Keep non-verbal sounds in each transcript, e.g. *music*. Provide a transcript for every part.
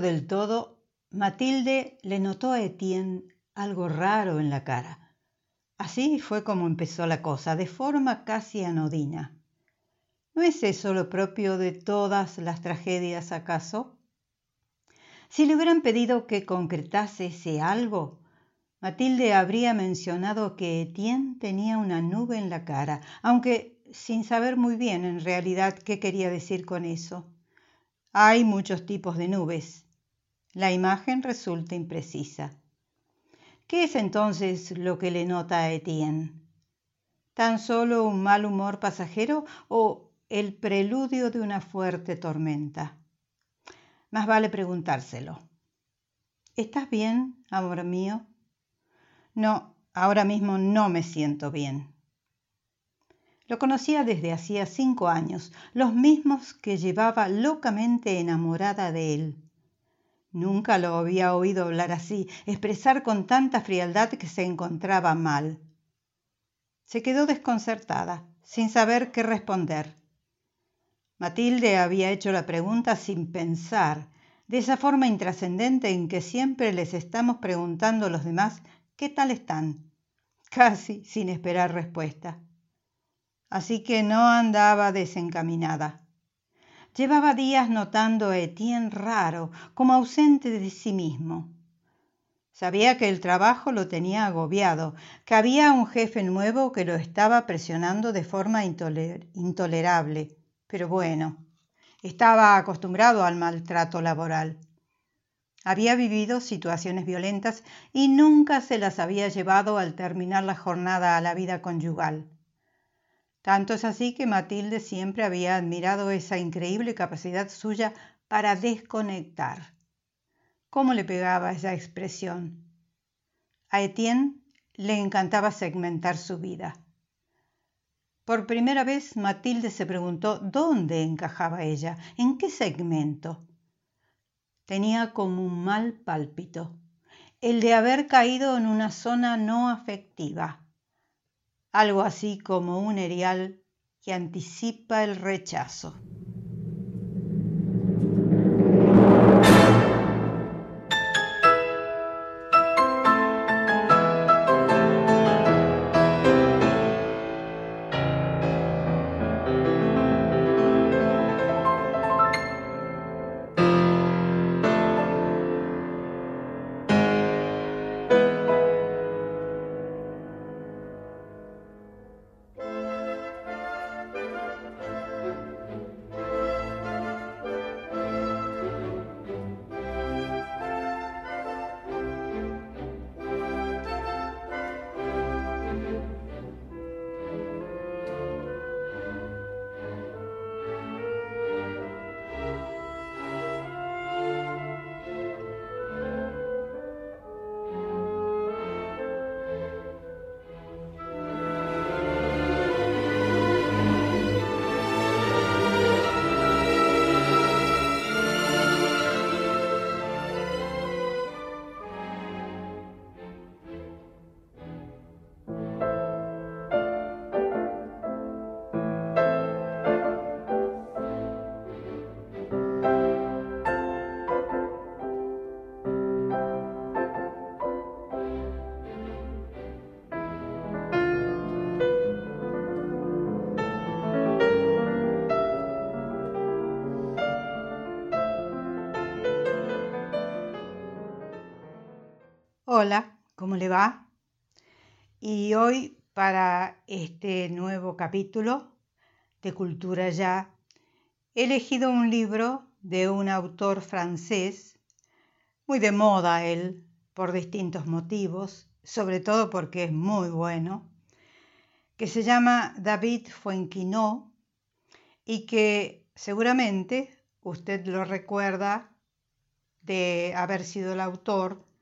del todo, Matilde le notó a Etienne algo raro en la cara. Así fue como empezó la cosa, de forma casi anodina. ¿No es eso lo propio de todas las tragedias, acaso? Si le hubieran pedido que concretase ese algo, Matilde habría mencionado que Etienne tenía una nube en la cara, aunque sin saber muy bien en realidad qué quería decir con eso. Hay muchos tipos de nubes. La imagen resulta imprecisa. ¿Qué es entonces lo que le nota a Etienne? ¿Tan solo un mal humor pasajero o el preludio de una fuerte tormenta? Más vale preguntárselo. ¿Estás bien, amor mío? No, ahora mismo no me siento bien. Lo conocía desde hacía cinco años, los mismos que llevaba locamente enamorada de él. Nunca lo había oído hablar así, expresar con tanta frialdad que se encontraba mal. Se quedó desconcertada, sin saber qué responder. Matilde había hecho la pregunta sin pensar, de esa forma intrascendente en que siempre les estamos preguntando a los demás qué tal están, casi sin esperar respuesta así que no andaba desencaminada. Llevaba días notando a Etienne raro, como ausente de sí mismo. Sabía que el trabajo lo tenía agobiado, que había un jefe nuevo que lo estaba presionando de forma intolerable. Pero bueno, estaba acostumbrado al maltrato laboral. Había vivido situaciones violentas y nunca se las había llevado al terminar la jornada a la vida conyugal. Tanto es así que Matilde siempre había admirado esa increíble capacidad suya para desconectar. ¿Cómo le pegaba esa expresión? A Etienne le encantaba segmentar su vida. Por primera vez Matilde se preguntó dónde encajaba ella, en qué segmento. Tenía como un mal pálpito, el de haber caído en una zona no afectiva algo así como un erial que anticipa el rechazo. Hola, ¿cómo le va? Y hoy para este nuevo capítulo de Cultura Ya he elegido un libro de un autor francés, muy de moda él, por distintos motivos, sobre todo porque es muy bueno, que se llama David Fuenquinó y que seguramente usted lo recuerda de haber sido el autor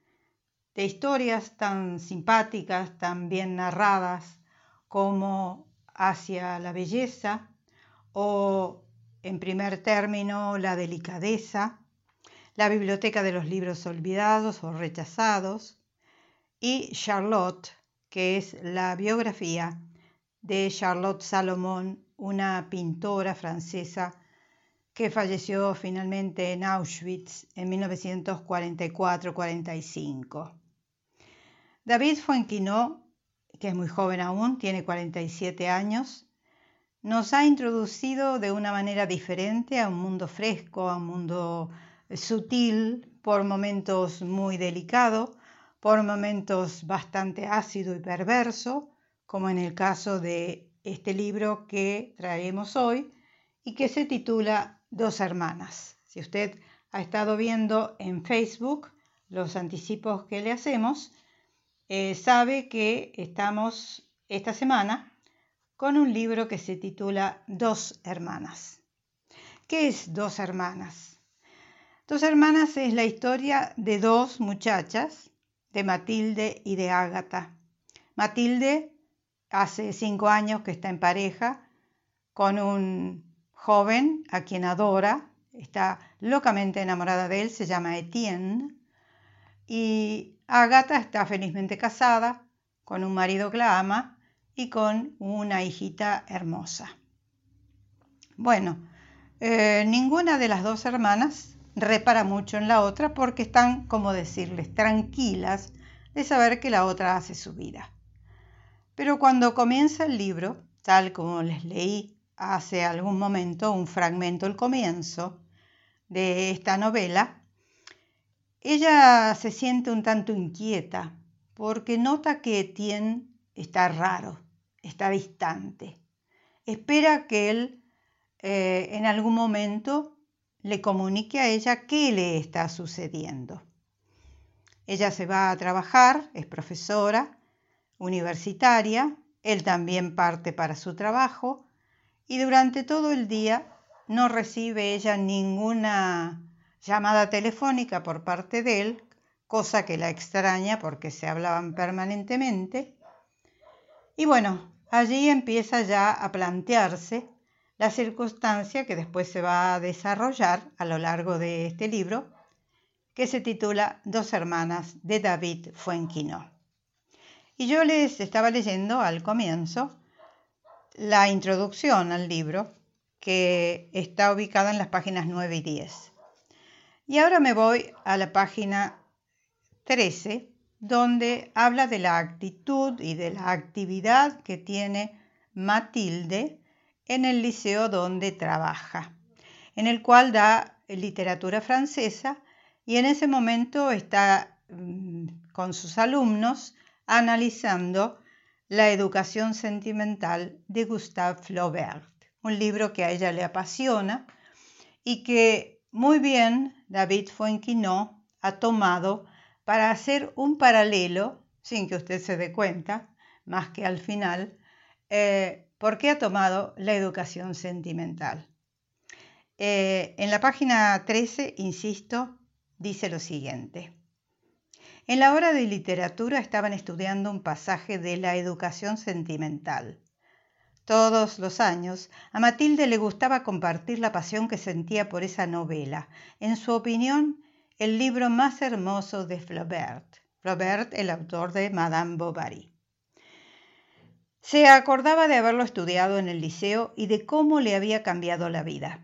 de historias tan simpáticas, tan bien narradas como Hacia la belleza o, en primer término, La delicadeza, La biblioteca de los libros olvidados o rechazados y Charlotte, que es la biografía de Charlotte Salomon, una pintora francesa que falleció finalmente en Auschwitz en 1944-45. David Fuenquinó, que es muy joven aún, tiene 47 años, nos ha introducido de una manera diferente a un mundo fresco, a un mundo sutil, por momentos muy delicado, por momentos bastante ácido y perverso, como en el caso de este libro que traemos hoy y que se titula Dos hermanas. Si usted ha estado viendo en Facebook los anticipos que le hacemos, eh, sabe que estamos esta semana con un libro que se titula Dos hermanas. ¿Qué es Dos hermanas? Dos hermanas es la historia de dos muchachas, de Matilde y de Ágata. Matilde hace cinco años que está en pareja con un joven a quien adora, está locamente enamorada de él, se llama Etienne, y Ágata está felizmente casada con un marido que la ama y con una hijita hermosa. Bueno, eh, ninguna de las dos hermanas repara mucho en la otra porque están, como decirles, tranquilas de saber que la otra hace su vida. Pero cuando comienza el libro, tal como les leí hace algún momento un fragmento, el comienzo de esta novela, ella se siente un tanto inquieta porque nota que Etienne está raro, está distante. Espera que él eh, en algún momento le comunique a ella qué le está sucediendo. Ella se va a trabajar, es profesora universitaria, él también parte para su trabajo y durante todo el día no recibe ella ninguna llamada telefónica por parte de él, cosa que la extraña porque se hablaban permanentemente y bueno, allí empieza ya a plantearse la circunstancia que después se va a desarrollar a lo largo de este libro, que se titula Dos hermanas de David Fuenquino. Y yo les estaba leyendo al comienzo la introducción al libro, que está ubicada en las páginas 9 y 10. Y ahora me voy a la página 13, donde habla de la actitud y de la actividad que tiene Matilde en el liceo donde trabaja, en el cual da literatura francesa y en ese momento está mm, con sus alumnos analizando la educación sentimental de Gustave Flaubert, un libro que a ella le apasiona y que muy bien David Fuenquinot ha tomado para hacer un paralelo, sin que usted se dé cuenta, más que al final, eh, por qué ha tomado la educación sentimental. Eh, en la página 13, insisto, dice lo siguiente. En la hora de literatura estaban estudiando un pasaje de la educación sentimental. Todos los años a Matilde le gustaba compartir la pasión que sentía por esa novela. En su opinión, el libro más hermoso de Flaubert. Flaubert, el autor de Madame Bovary. Se acordaba de haberlo estudiado en el liceo y de cómo le había cambiado la vida.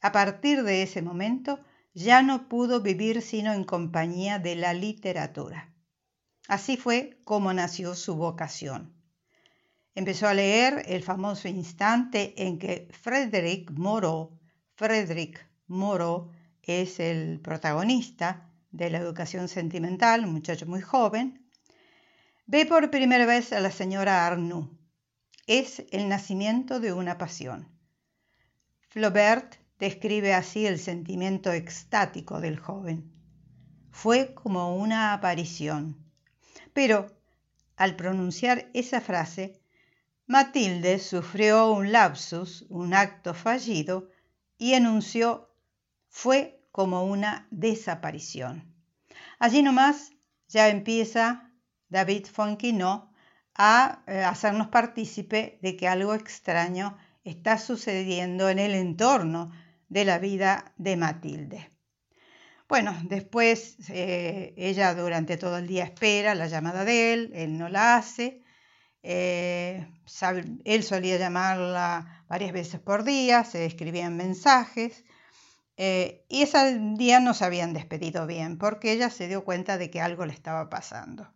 A partir de ese momento ya no pudo vivir sino en compañía de la literatura. Así fue como nació su vocación. Empezó a leer el famoso instante en que Frédéric Moreau, Frédéric Moreau es el protagonista de la educación sentimental, un muchacho muy joven, ve por primera vez a la señora Arnoux. Es el nacimiento de una pasión. Flaubert describe así el sentimiento extático del joven. Fue como una aparición. Pero, al pronunciar esa frase, Matilde sufrió un lapsus, un acto fallido, y enunció fue como una desaparición. Allí nomás ya empieza David Fonquino a eh, hacernos partícipe de que algo extraño está sucediendo en el entorno de la vida de Matilde. Bueno, después eh, ella durante todo el día espera la llamada de él, él no la hace, eh, él solía llamarla varias veces por día, se escribían mensajes, Eh, y ese día no se habían despedido bien porque ella se dio cuenta de que algo le estaba pasando.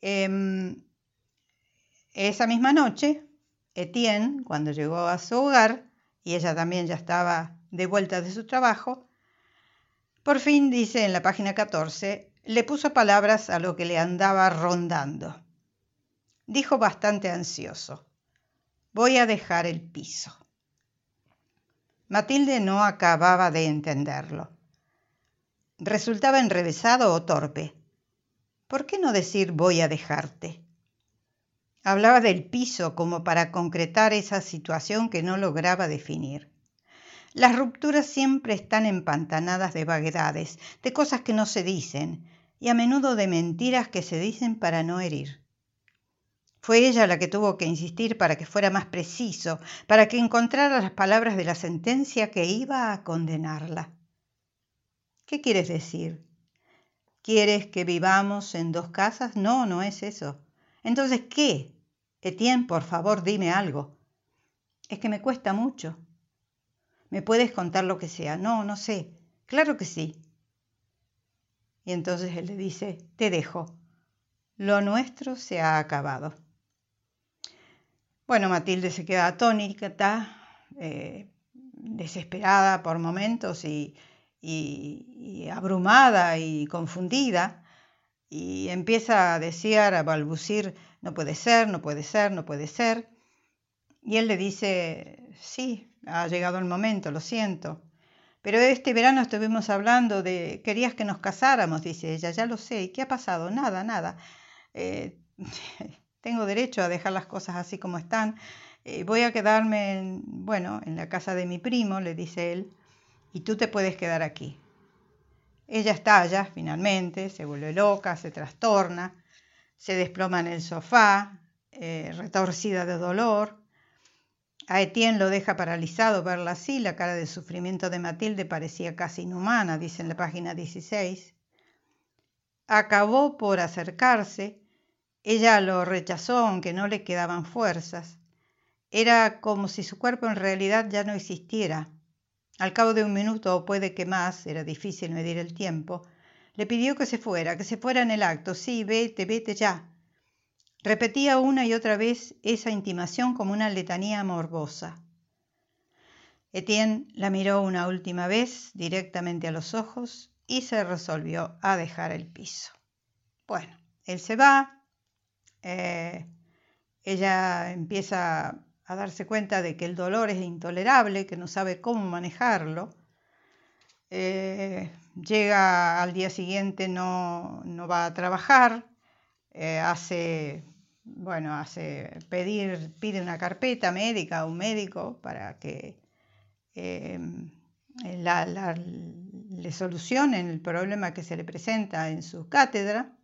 Em, esa misma noche, Etienne, cuando llegó a su hogar, y ella también ya estaba de vuelta de su trabajo, por fin, dice en la página 14, le puso palabras a lo que le andaba rondando. Dijo bastante ansioso, voy a dejar el piso. Matilde no acababa de entenderlo. Resultaba enrevesado o torpe. ¿Por qué no decir voy a dejarte? Hablaba del piso como para concretar esa situación que no lograba definir. Las rupturas siempre están empantanadas de vaguedades, de cosas que no se dicen, y a menudo de mentiras que se dicen para no herir. Fue ella la que tuvo que insistir para que fuera más preciso, para que encontrara las palabras de la sentencia que iba a condenarla. ¿Qué quieres decir? ¿Quieres que vivamos en dos casas? No, no es eso. Entonces, ¿qué? Etienne, por favor, dime algo. Es que me cuesta mucho. ¿Me puedes contar lo que sea? No, no sé. Claro que sí. Y entonces él le dice, te dejo. Lo nuestro se ha acabado. Bueno, Matilde se queda atónita, eh, desesperada por momentos y, abrumada y confundida, y empieza a desear, a balbucir, no puede ser, no puede ser, no puede ser. Y él le dice, sí, ha llegado el momento, lo siento. Pero este verano estuvimos hablando de, querías que nos casáramos, dice ella, ya lo sé. ¿Y qué ha pasado? Nada, nada. Eh, *laughs* tengo derecho a dejar las cosas así como están. Eh, voy a quedarme, en, bueno, en la casa de mi primo, le dice él, y tú te puedes quedar aquí. Ella estalla finalmente, se vuelve loca, se trastorna, se desploma en el sofá, eh, retorcida de dolor. A Etienne lo deja paralizado verla así, la cara de sufrimiento de Matilde parecía casi inhumana, dice en la página 16. Acabó por acercarse, ella lo rechazó aunque no le quedaban fuerzas. Era como si su cuerpo en realidad ya no existiera. Al cabo de un minuto o puede que más, era difícil medir el tiempo, le pidió que se fuera, que se fuera en el acto. Sí, vete, vete ya. Repetía una y otra vez esa intimación como una letanía morbosa. Etienne la miró una última vez directamente a los ojos y se resolvió a dejar el piso. Bueno, él se va, eh, ella empieza a darse cuenta de que el dolor es intolerable, que no sabe cómo manejarlo. Eh, llega al día siguiente, no, va a trabajar, eh, hace, bueno, hace pedir, pide una carpeta médica a un médico para que le solucionen el problema que se le presenta en su cátedra.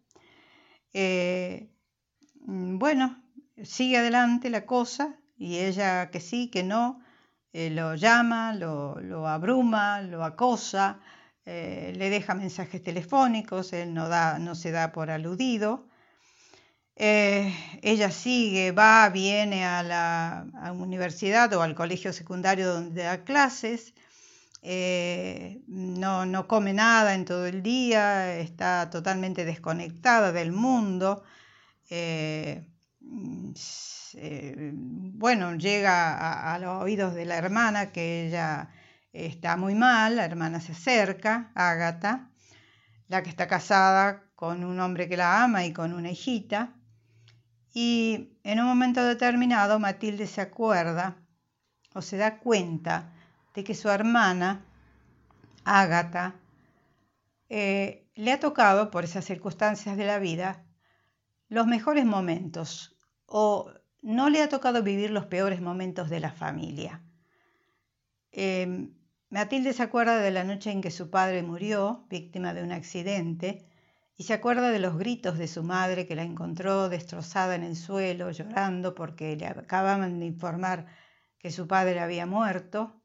Bueno, sigue adelante la cosa y ella que sí, que no, eh, lo llama, lo, abruma, lo acosa, eh, le deja mensajes telefónicos, él no, da, no se da por aludido. Eh, ella sigue, va, viene a la universidad o al colegio secundario donde da clases, no, no come nada en todo el día, está totalmente desconectada del mundo. Eh, eh, bueno, llega a, los oídos de la hermana que ella está muy mal, la hermana se acerca, Ágata, la que está casada con un hombre que la ama y con una hijita, y en un momento determinado Matilde se acuerda o se da cuenta de que su hermana, Ágata, eh, le ha tocado, por esas circunstancias de la vida, los mejores momentos o no le ha tocado vivir los peores momentos de la familia. Em, Matilde se acuerda de la noche en que su padre murió, víctima de un accidente, y se acuerda de los gritos de su madre que la encontró destrozada en el suelo, llorando porque le acababan de informar que su padre había muerto.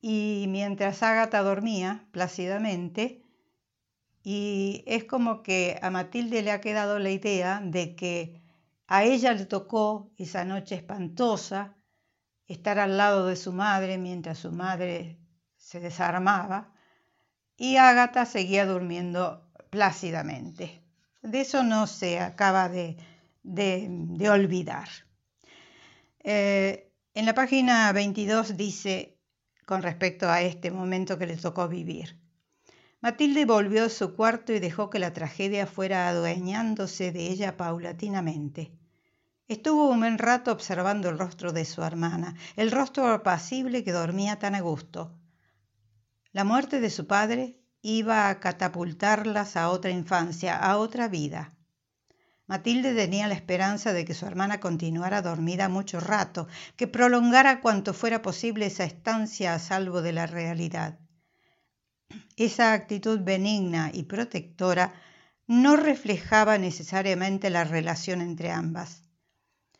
Y mientras Ágata dormía plácidamente, y es como que a Matilde le ha quedado la idea de que a ella le tocó esa noche espantosa estar al lado de su madre mientras su madre se desarmaba y Ágata seguía durmiendo plácidamente. De eso no se acaba de, olvidar. Eh, en la página 22 dice, con respecto a este momento que le tocó vivir, Matilde volvió a su cuarto y dejó que la tragedia fuera adueñándose de ella paulatinamente. Estuvo un buen rato observando el rostro de su hermana, el rostro apacible que dormía tan a gusto. La muerte de su padre iba a catapultarlas a otra infancia, a otra vida. Matilde tenía la esperanza de que su hermana continuara dormida mucho rato, que prolongara cuanto fuera posible esa estancia a salvo de la realidad. Esa actitud benigna y protectora no reflejaba necesariamente la relación entre ambas.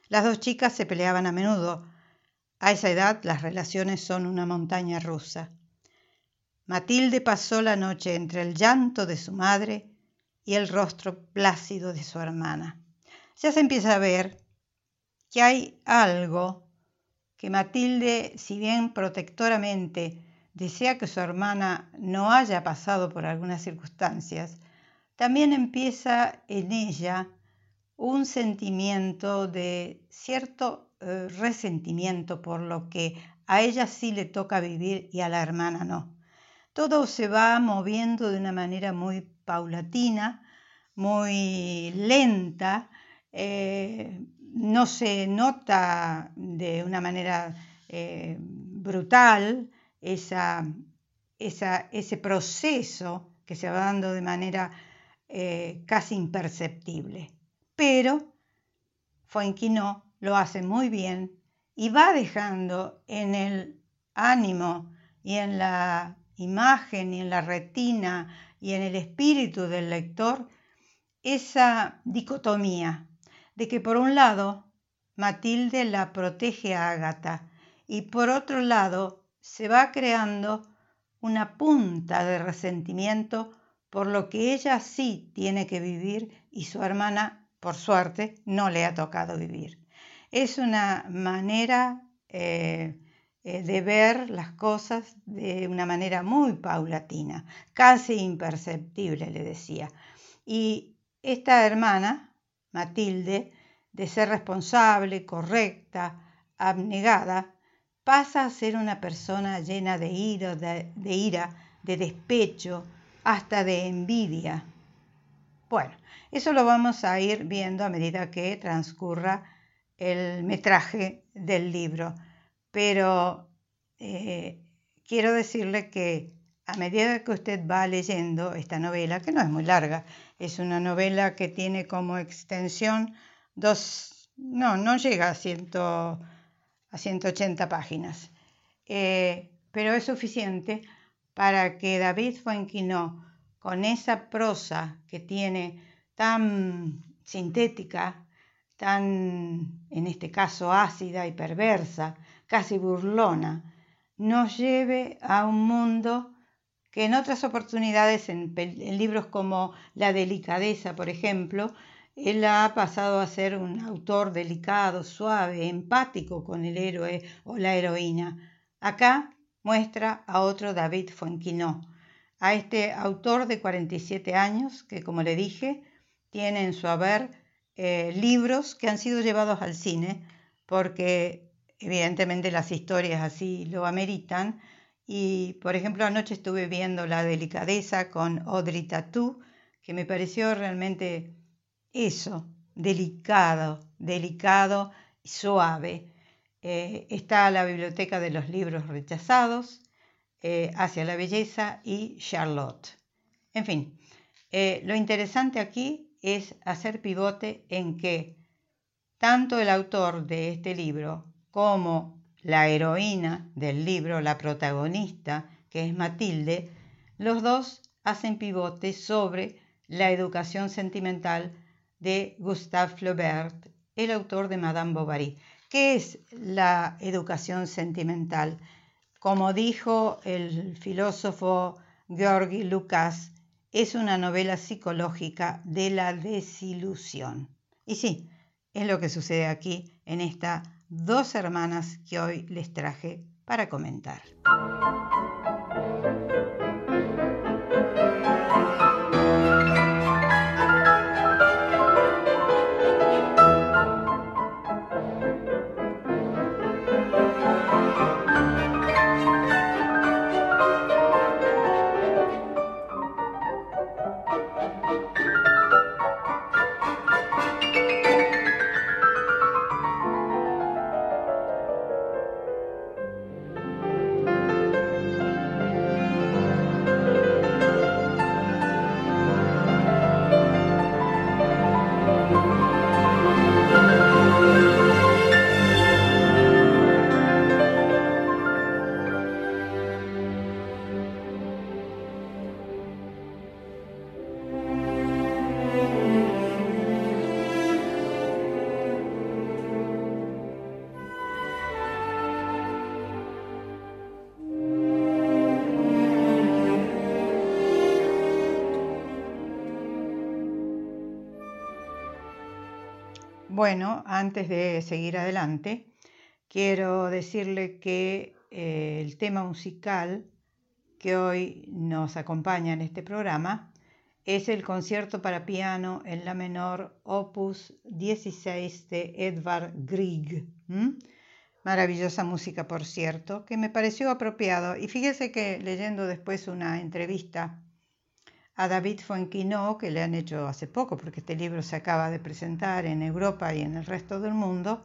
Las dos chicas se peleaban a menudo. A esa edad las relaciones son una montaña rusa. Matilde pasó la noche entre el llanto de su madre y el rostro plácido de su hermana. Ya se empieza a ver que hay algo que Matilde, si bien protectoramente desea que su hermana no haya pasado por algunas circunstancias, también empieza en ella un sentimiento de cierto eh, resentimiento por lo que a ella sí le toca vivir y a la hermana no. Todo se va moviendo de una manera muy paulatina, muy lenta, eh, no se nota de una manera eh, brutal esa, ese proceso que se va dando de manera casi imperceptible. Pero Fuenquino lo hace muy bien y va dejando en el ánimo y en la imagen y en la retina y en el espíritu del lector esa dicotomía de que por un lado Matilde la protege a Ágata y por otro lado se va creando una punta de resentimiento por lo que ella sí tiene que vivir y su hermana por suerte, no le ha tocado vivir. Es una manera eh, eh, de ver las cosas de una manera muy paulatina, casi imperceptible, le decía. Y esta hermana, Matilde, de ser responsable, correcta, abnegada, pasa a ser una persona llena de ira, de, ira, de despecho, hasta de envidia. Bueno, eso lo vamos a ir viendo a medida que transcurra el metraje del libro. Pero eh, quiero decirle que a medida que usted va leyendo esta novela, que no es muy larga, es una novela que tiene como extensión dos, no, no llega a, ciento, a 180 páginas, eh, pero es suficiente para que David Fuenquino, con esa prosa que tiene tan sintética, tan, en este caso, ácida y perversa, casi burlona, nos lleve a un mundo que en otras oportunidades, en, libros como La delicadeza, por ejemplo, él ha pasado a ser un autor delicado, suave, empático con el héroe o la heroína. Acá muestra a otro David Fuenquinó, a este autor de 47 años que, como le dije, tiene en su haber eh, libros que han sido llevados al cine porque evidentemente las historias así lo ameritan. Y por ejemplo anoche estuve viendo La delicadeza con Audrey Tattoo, que me pareció realmente eso, delicado, delicado y suave. Eh, está la biblioteca de los libros rechazados, eh, Hacia la belleza y Charlotte. En fin, lo interesante aquí es hacer pivote en que tanto el autor de este libro como la heroína del libro, la protagonista, que es Matilde, los dos hacen pivote sobre la educación sentimental de Gustave Flaubert, el autor de Madame Bovary. ¿Qué es la educación sentimental? Como dijo el filósofo Georgi Lucas, es una novela psicológica de la desilusión. Y sí, es lo que sucede aquí en estas dos hermanas que hoy les traje para comentar. Antes de seguir adelante, quiero decirle que eh, el tema musical que hoy nos acompaña en este programa es el concierto para piano en la menor opus 16 de Edvard Grieg. Maravillosa música, por cierto, que me pareció apropiado. Y fíjese que leyendo después una entrevista a David Fuenquinó, que le han hecho hace poco, porque este libro se acaba de presentar en Europa y en el resto del mundo,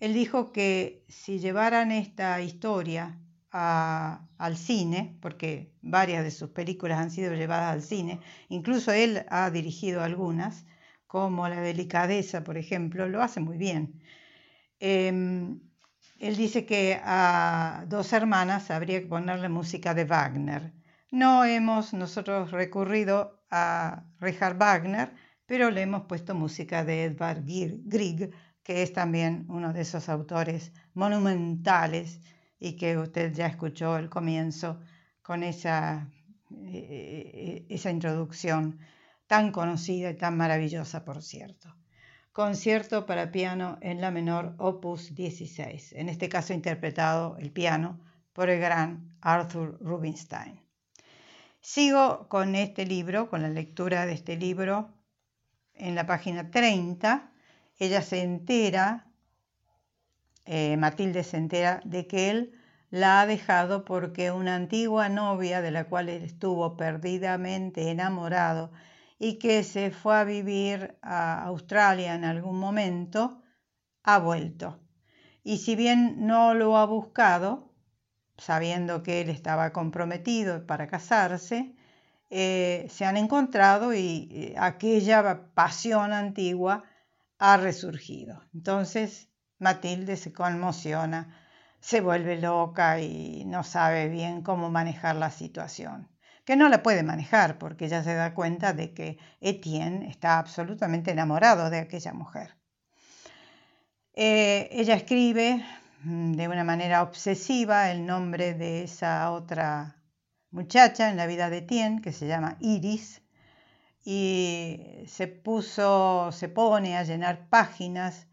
él dijo que si llevaran esta historia al cine, porque varias de sus películas han sido llevadas al cine, incluso él ha dirigido algunas, como La delicadeza, por ejemplo, lo hace muy bien. Em, él dice que a dos hermanas habría que ponerle música de Wagner no hemos nosotros recurrido a Richard Wagner, pero le hemos puesto música de Edvard Grieg, que es también uno de esos autores monumentales y que usted ya escuchó el comienzo con esa, eh, eh, esa introducción tan conocida y tan maravillosa, por cierto. Concierto para piano en la menor opus 16, en este caso interpretado el piano por el gran Arthur Rubinstein. Sigo con este libro, con la lectura de este libro. En la página 30, ella se entera, eh, Matilde se entera de que él la ha dejado porque una antigua novia de la cual él estuvo perdidamente enamorado y que se fue a vivir a Australia en algún momento, ha vuelto. Y si bien no lo ha buscado, sabiendo que él estaba comprometido para casarse, eh, se han encontrado y eh, aquella pasión antigua ha resurgido. Entonces Matilde se conmociona, se vuelve loca y no sabe bien cómo manejar la situación. Que no la puede manejar porque ella se da cuenta de que Etienne está absolutamente enamorado de aquella mujer. Eh, ella escribe de una manera obsesiva el nombre de esa otra muchacha en la vida de Tien, que se llama Iris, y se puso, se pone a llenar páginas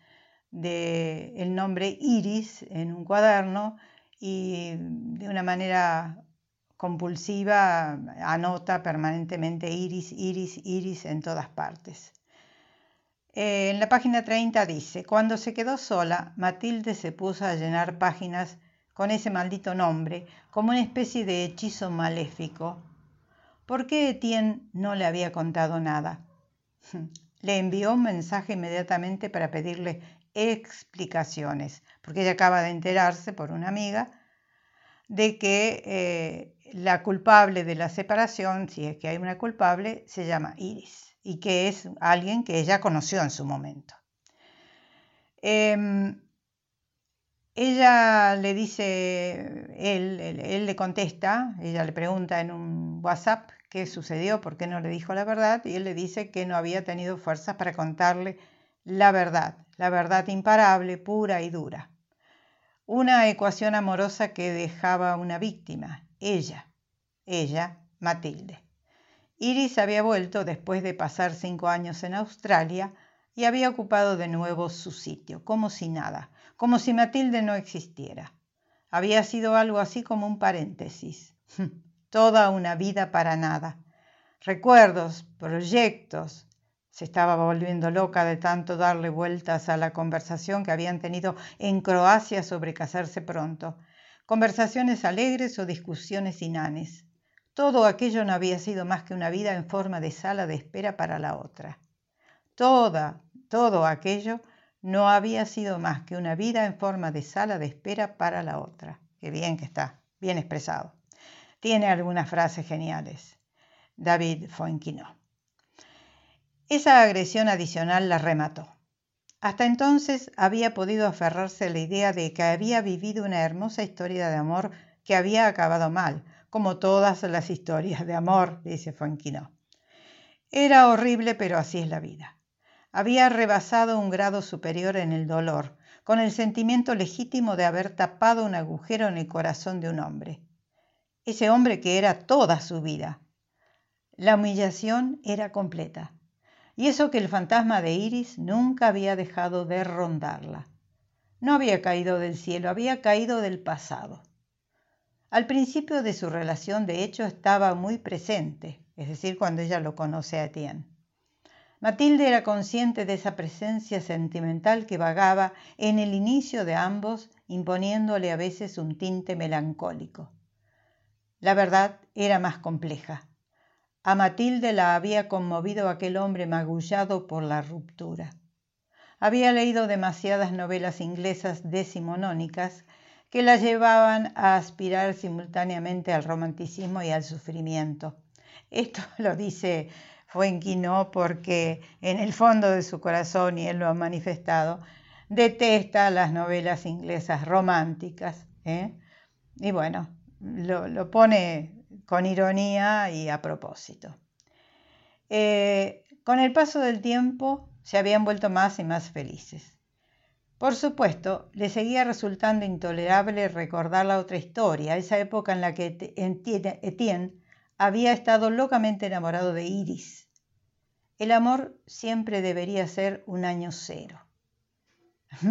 del el nombre Iris en un cuaderno y de una manera compulsiva anota permanentemente Iris, Iris, Iris en todas partes. Eh, en la página 30 dice, cuando se quedó sola, Matilde se puso a llenar páginas con ese maldito nombre, como una especie de hechizo maléfico. ¿Por qué Etienne no le había contado nada? *laughs* Le envió un mensaje inmediatamente para pedirle explicaciones, porque ella acaba de enterarse por una amiga de que eh, la culpable de la separación, si es que hay una culpable, se llama Iris y que es alguien que ella conoció en su momento. Em, ella le dice, él, él, le contesta, ella le pregunta en un WhatsApp qué sucedió, por qué no le dijo la verdad, y él le dice que no había tenido fuerzas para contarle la verdad, la verdad imparable, pura y dura. Una ecuación amorosa que dejaba una víctima, ella, ella, Matilde. Iris había vuelto después de pasar cinco años en Australia y había ocupado de nuevo su sitio, como si nada, como si Matilde no existiera. Había sido algo así como un paréntesis. *laughs* Toda una vida para nada. Recuerdos, proyectos. Se estaba volviendo loca de tanto darle vueltas a la conversación que habían tenido en Croacia sobre casarse pronto. Conversaciones alegres o discusiones inanes. Todo aquello no había sido más que una vida en forma de sala de espera para la otra. Toda, todo aquello no había sido más que una vida en forma de sala de espera para la otra. Qué bien que está, bien expresado. Tiene algunas frases geniales. David Foenquino. Esa agresión adicional la remató. Hasta entonces había podido aferrarse a la idea de que había vivido una hermosa historia de amor que había acabado mal, como todas las historias de amor, dice Fuenquino. Era horrible, pero así es la vida. Había rebasado un grado superior en el dolor, con el sentimiento legítimo de haber tapado un agujero en el corazón de un hombre. Ese hombre que era toda su vida. La humillación era completa. y eso que el fantasma de Iris nunca había dejado de rondarla. No había caído del cielo, había caído del pasado. Al principio de su relación, de hecho, estaba muy presente, es decir, cuando ella lo conoce a Etienne. Matilde era consciente de esa presencia sentimental que vagaba en el inicio de ambos, imponiéndole a veces un tinte melancólico. La verdad era más compleja. A Matilde la había conmovido aquel hombre magullado por la ruptura. Había leído demasiadas novelas inglesas decimonónicas que la llevaban a aspirar simultáneamente al romanticismo y al sufrimiento. Esto *laughs* lo dice Fuenquino porque en el fondo de su corazón, y él lo ha manifestado, detesta las novelas inglesas románticas. ¿eh? Y bueno, lo, lo, pone con ironía y a propósito. Eh, con el paso del tiempo se habían vuelto más y más felices. Por supuesto, le seguía resultando intolerable recordar la otra historia, esa época en la que Etienne había estado locamente enamorado de Iris. El amor siempre debería ser un año cero. *laughs*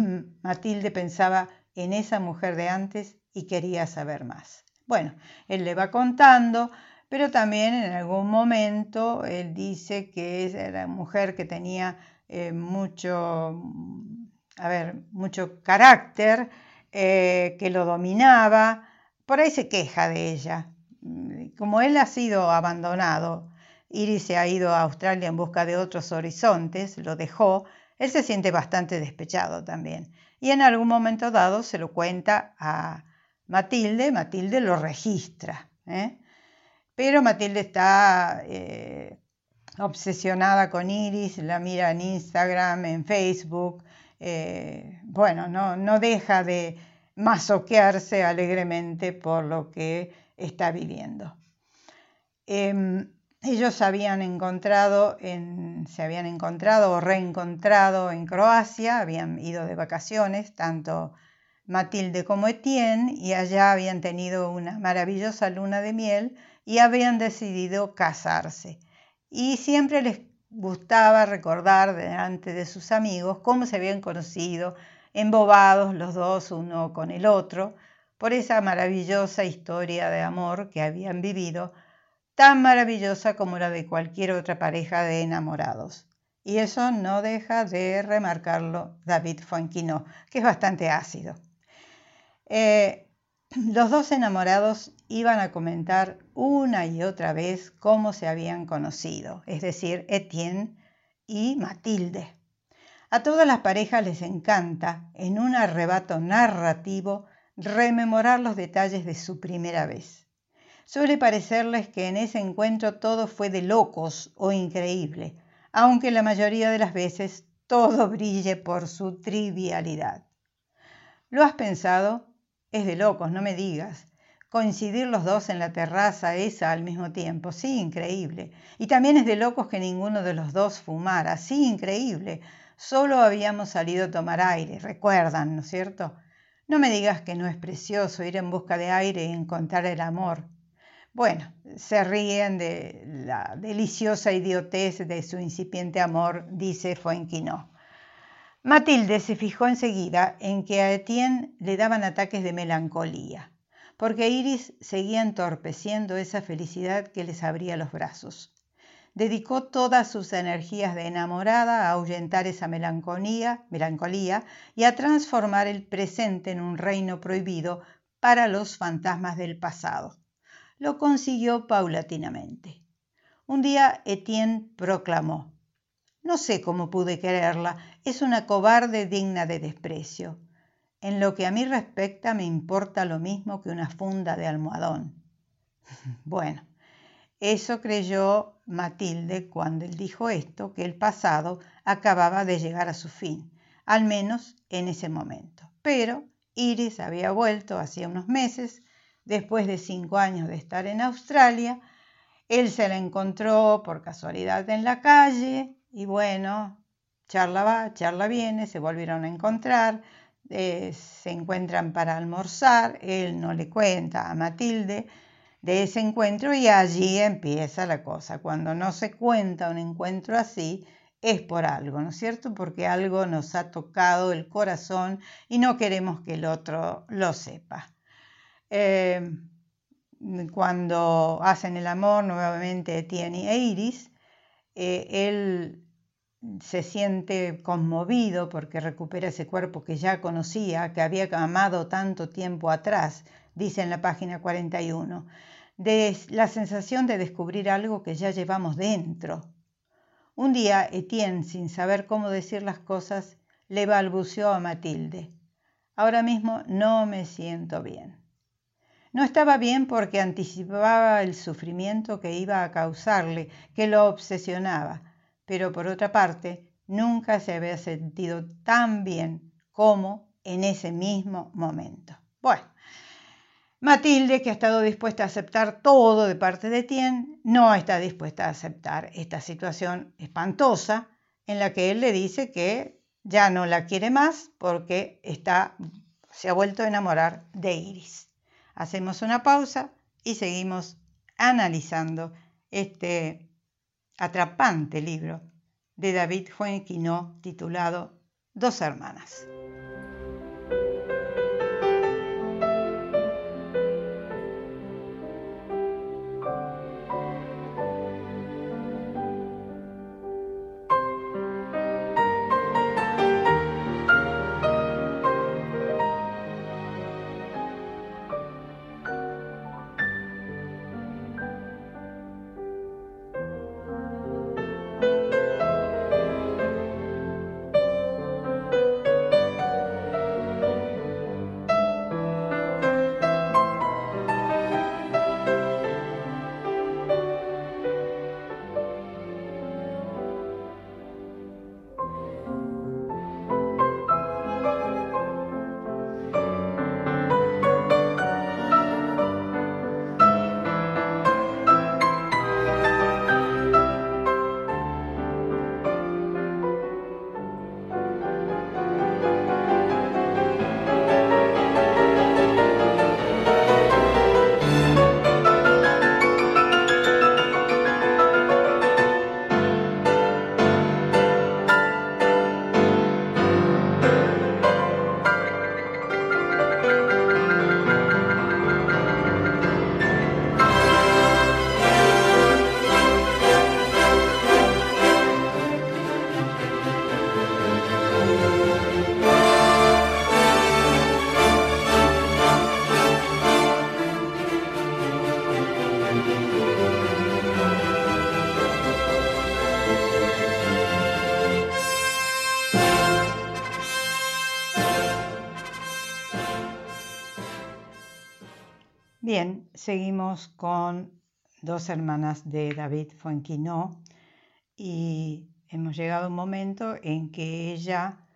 Matilde pensaba en esa mujer de antes y quería saber más. Bueno, él le va contando, pero también en algún momento él dice que era mujer que tenía eh, mucho, a ver, mucho carácter, eh, que lo dominaba. Por ahí se queja de ella como él ha sido abandonado, Iris se ha ido a Australia en busca de otros horizontes, lo dejó, él se siente bastante despechado también. Y en algún momento dado se lo cuenta a Matilde, Matilde lo registra. ¿eh? Pero Matilde está eh, obsesionada con Iris, la mira en Instagram, en Facebook. Eh, bueno, no, deja de masoquearse alegremente por lo que está viviendo. Em, ellos habían encontrado se habían encontrado o reencontrado en Croacia, habían ido de vacaciones, tanto Matilde como Etienne, y allá habían tenido una maravillosa luna de miel y habían decidido casarse. Y siempre les gustaba recordar delante de sus amigos cómo se habían conocido, embobados los dos uno con el otro, por esa maravillosa historia de amor que habían vivido, tan maravillosa como la de cualquier otra pareja de enamorados. Y eso no deja de remarcarlo David Fonquino, que es bastante ácido. Eh, *laughs* los dos enamorados iban a comentar una y otra vez cómo se habían conocido, es decir, Etienne y Matilde. A todas las parejas les encanta, en un arrebato narrativo, rememorar los detalles de su primera vez. Suele parecerles que en ese encuentro todo fue de locos o increíble, aunque la mayoría de las veces todo brille por su trivialidad. ¿Lo has pensado? Es de locos, no me digas. Coincidir los dos en la terraza esa al mismo tiempo, sí, increíble. Y también es de locos que ninguno de los dos fumara, sí, increíble. Solo habíamos salido a tomar aire, recuerdan, ¿no es cierto? No me digas que no es precioso ir en busca de aire y encontrar el amor. Bueno, se ríen de la deliciosa idiotez de su incipiente amor, dice Fuenquino. Matilde se fijó enseguida en que a Etienne le daban ataques de melancolía, porque Iris seguía entorpeciendo esa felicidad que les abría los brazos dedicó todas sus energías de enamorada a ahuyentar esa melancolía, melancolía y a transformar el presente en un reino prohibido para los fantasmas del pasado. Lo consiguió paulatinamente. Un día Etienne proclamó, No sé cómo pude quererla, es una cobarde digna de desprecio. En lo que a mí respecta me importa lo mismo que una funda de almohadón. *laughs* bueno, eso creyó Matilde cuando él dijo esto, que el pasado acababa de llegar a su fin, al menos en ese momento. Pero Iris había vuelto hacía unos meses, después de cinco años de estar en Australia. Él se la encontró por casualidad en la calle y bueno, charla va, charla viene, se volvieron a encontrar, eh, se encuentran para almorzar, él no le cuenta a Matilde de ese encuentro y allí empieza la cosa. Cuando no se cuenta un encuentro así, es por algo, ¿no es cierto? Porque algo nos ha tocado el corazón y no queremos que el otro lo sepa. Eh, cuando hacen el amor nuevamente Etienne e Iris, eh, él se siente conmovido porque recupera ese cuerpo que ya conocía, que había amado tanto tiempo atrás, dice en la página 41, de la sensación de descubrir algo que ya llevamos dentro, un día Etienne, sin saber cómo decir las cosas, le balbuceó a Matilde. Ahora mismo no me siento bien. No estaba bien porque anticipaba el sufrimiento que iba a causarle, que lo obsesionaba, pero por otra parte, nunca se había sentido tan bien como en ese mismo momento. Bueno, Matilde, que ha estado dispuesta a aceptar todo de parte de Tien, no está dispuesta a aceptar esta situación espantosa en la que él le dice que ya no la quiere más porque está, se ha vuelto a enamorar de Iris. Hacemos una pausa y seguimos analizando este atrapante libro de David Fuenquino titulado Dos hermanas. Con dos hermanas de David Fuenquino y hemos llegado a un momento en que ella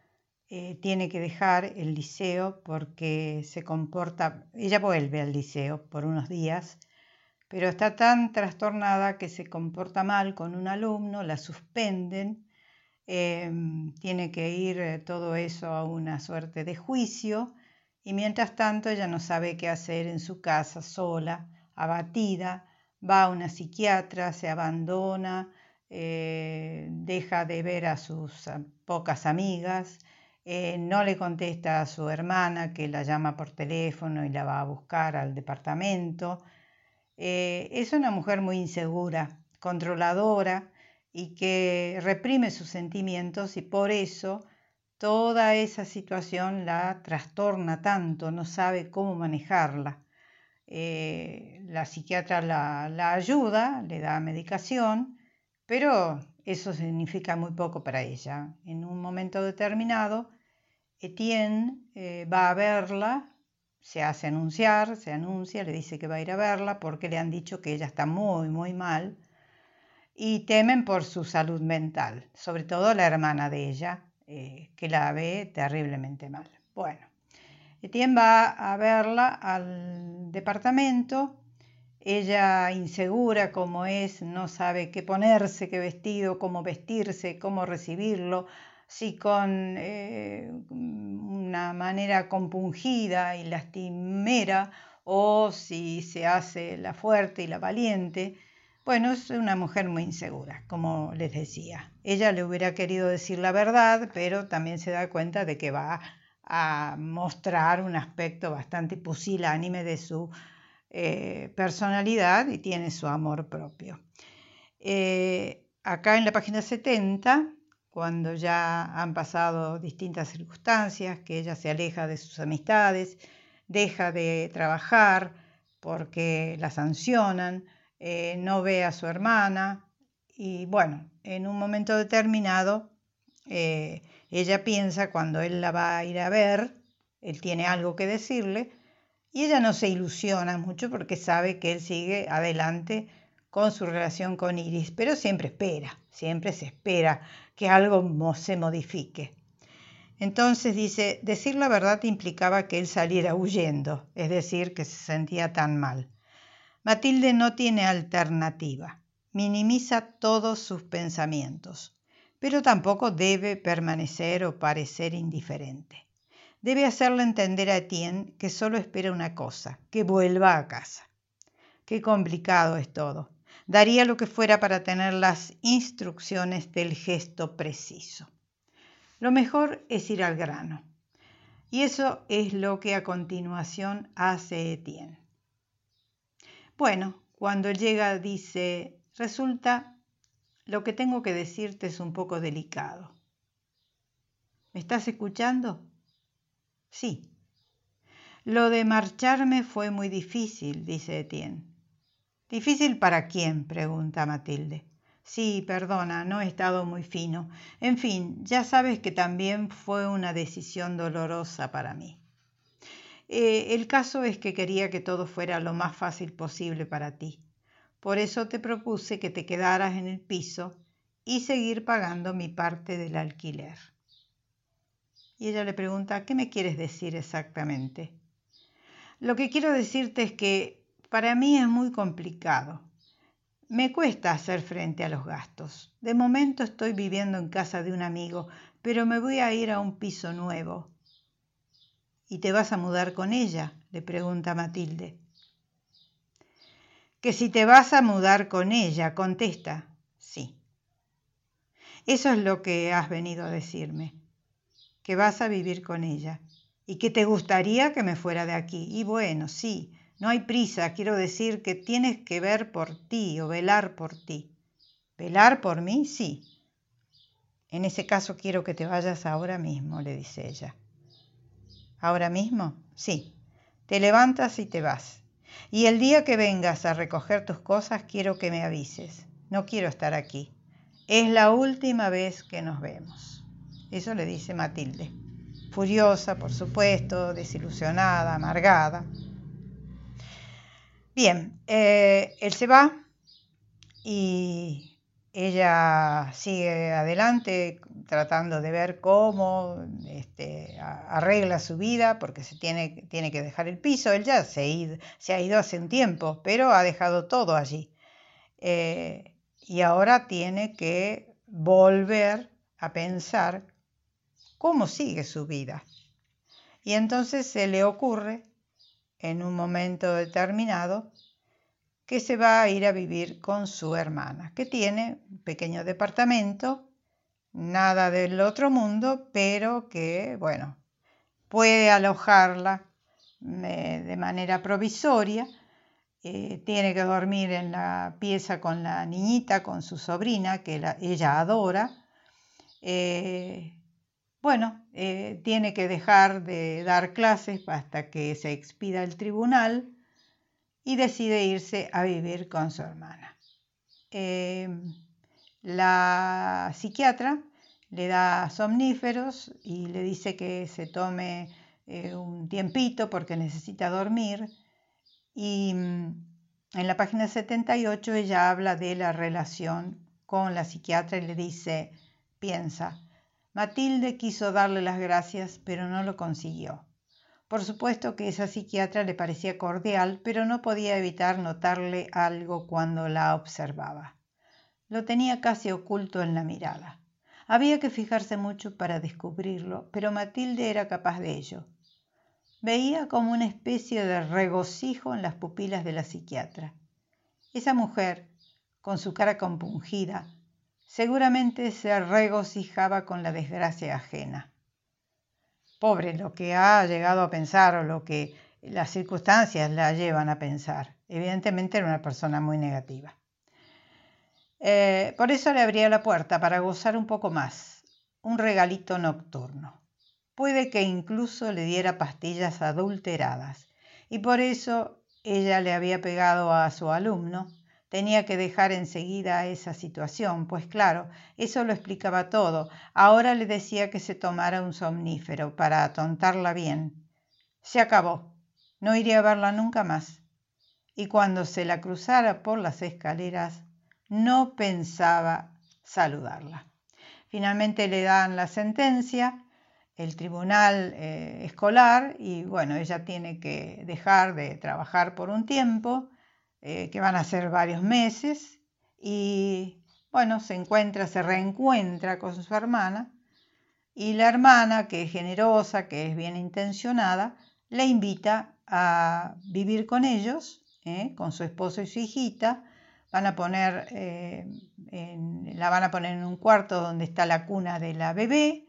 eh, tiene que dejar el liceo porque se comporta, ella vuelve al liceo por unos días, pero está tan trastornada que se comporta mal con un alumno, la suspenden, em, tiene que ir eh, todo eso a una suerte de juicio y mientras tanto ella no sabe qué hacer en su casa sola, abatida, va a una psiquiatra, se abandona, eh, deja de ver a sus pocas amigas, eh, no le contesta a su hermana que la llama por teléfono y la va a buscar al departamento. Eh, es una mujer muy insegura, controladora y que reprime sus sentimientos y por eso Toda esa situación la trastorna tanto, no sabe cómo manejarla. Eh, la psiquiatra la, ayuda, le da medicación, pero eso significa muy poco para ella. En un momento determinado, Etienne eh, va a verla, se hace anunciar, se anuncia, le dice que va a ir a verla porque le han dicho que ella está muy, muy mal y temen por su salud mental, sobre todo la hermana de ella, eh, que la ve terriblemente mal. Bueno, Etienne va a verla al departamento. Ella, insegura como es, no sabe qué ponerse, qué vestido, cómo vestirse, cómo recibirlo, si con eh, una manera compungida y lastimera o si se hace la fuerte y la valiente. Bueno, es una mujer muy insegura, como les decía. Ella le hubiera querido decir la verdad, pero también se da cuenta de que va a mostrar un aspecto bastante pusilánime de su eh, personalidad y tiene su amor propio. Eh, acá en la página 70, cuando ya han pasado distintas circunstancias, que ella se aleja de sus amistades, deja de trabajar porque la sancionan, eh, no ve a su hermana y bueno, en un momento determinado ella piensa cuando él la va a ir a ver, él tiene algo que decirle y ella no se ilusiona mucho porque sabe que él sigue adelante con su relación con Iris, pero siempre espera, siempre se espera que algo se modifique. Entonces dice, decir la verdad implicaba que él saliera huyendo, es decir, que se sentía tan mal. Matilde no tiene alternativa, minimiza todos sus pensamientos, pero tampoco debe permanecer o parecer indiferente. Debe hacerle entender a Etienne que solo espera una cosa, que vuelva a casa. Qué complicado es todo. Daría lo que fuera para tener las instrucciones del gesto preciso. Lo mejor es ir al grano. Y eso es lo que a continuación hace Etienne. Bueno, cuando llega dice, resulta, lo que tengo que decirte es un poco delicado. ¿Me estás escuchando? Sí. Lo de marcharme fue muy difícil, dice Etienne. ¿Difícil para quién? pregunta Matilde. Sí, perdona, no he estado muy fino. En fin, ya sabes que también fue una decisión dolorosa para mí. Eh, el caso es que quería que todo fuera lo más fácil posible para ti. Por eso te propuse que te quedaras en el piso y seguir pagando mi parte del alquiler. Y ella le pregunta, ¿qué me quieres decir exactamente? Lo que quiero decirte es que para mí es muy complicado. Me cuesta hacer frente a los gastos. De momento estoy viviendo en casa de un amigo, pero me voy a ir a un piso nuevo ¿Y te vas a mudar con ella? le pregunta Matilde. Que si te vas a mudar con ella, contesta, sí. Eso es lo que has venido a decirme, que vas a vivir con ella y que te gustaría que me fuera de aquí. Y bueno, sí, no hay prisa, quiero decir que tienes que ver por ti o velar por ti. ¿Velar por mí? Sí. En ese caso quiero que te vayas ahora mismo, le dice ella. ¿Ahora mismo? Sí. Te levantas y te vas. Y el día que vengas a recoger tus cosas quiero que me avises. No quiero estar aquí. Es la última vez que nos vemos. Eso le dice Matilde. Furiosa, por supuesto, desilusionada, amargada. Bien, eh, él se va y ella sigue adelante tratando de ver cómo este, arregla su vida porque se tiene, tiene, que dejar el piso. Él ya se, se, ha ido hace un tiempo, pero ha dejado todo allí. Eh, y ahora tiene que volver a pensar cómo sigue su vida. Y entonces se le ocurre, en un momento determinado, que se va a ir a vivir con su hermana, que tiene un pequeño departamento, nada del otro mundo, pero que, bueno, puede alojarla eh, de manera provisoria. Eh, tiene que dormir en la pieza con la niñita, con su sobrina, que ella adora. Eh, bueno, tiene que dejar de dar clases hasta que se expida el tribunal y decide irse a vivir con su hermana. Em, la psiquiatra le da somníferos y le dice que se tome eh, un tiempito porque necesita dormir y mm, en la página 78 ella habla de la relación con la psiquiatra y le dice, piensa, Matilde quiso darle las gracias pero no lo consiguió. Por supuesto que esa psiquiatra le parecía cordial, pero no podía evitar notarle algo cuando la observaba. Lo tenía casi oculto en la mirada. Había que fijarse mucho para descubrirlo, pero Matilde era capaz de ello. Veía como una especie de regocijo en las pupilas de la psiquiatra. Esa mujer, con su cara compungida, seguramente se regocijaba con la desgracia ajena. Pobre lo que ha llegado a pensar o lo que las circunstancias la llevan a pensar. Evidentemente era una persona muy negativa. Eh, por eso le abría la puerta para gozar un poco más, un regalito nocturno. Puede que incluso le diera pastillas adulteradas y por eso ella le había pegado a su alumno. Tenía que dejar enseguida esa situación, pues claro, eso lo explicaba todo. Ahora le decía que se tomara un somnífero para atontarla bien. Se acabó. No iría a verla nunca más. Y cuando se la cruzara por las escaleras, no pensaba saludarla. Finalmente le dan la sentencia, el tribunal eh, escolar, y bueno, ella tiene que dejar de trabajar por un tiempo, eh, que van a ser varios meses, y bueno, se encuentra, se reencuentra con su hermana, y la hermana, que es generosa, que es bien intencionada, le invita a vivir con ellos, eh, con su esposo y su hijita, van a poner, eh, la van a poner en un cuarto donde está la cuna de la bebé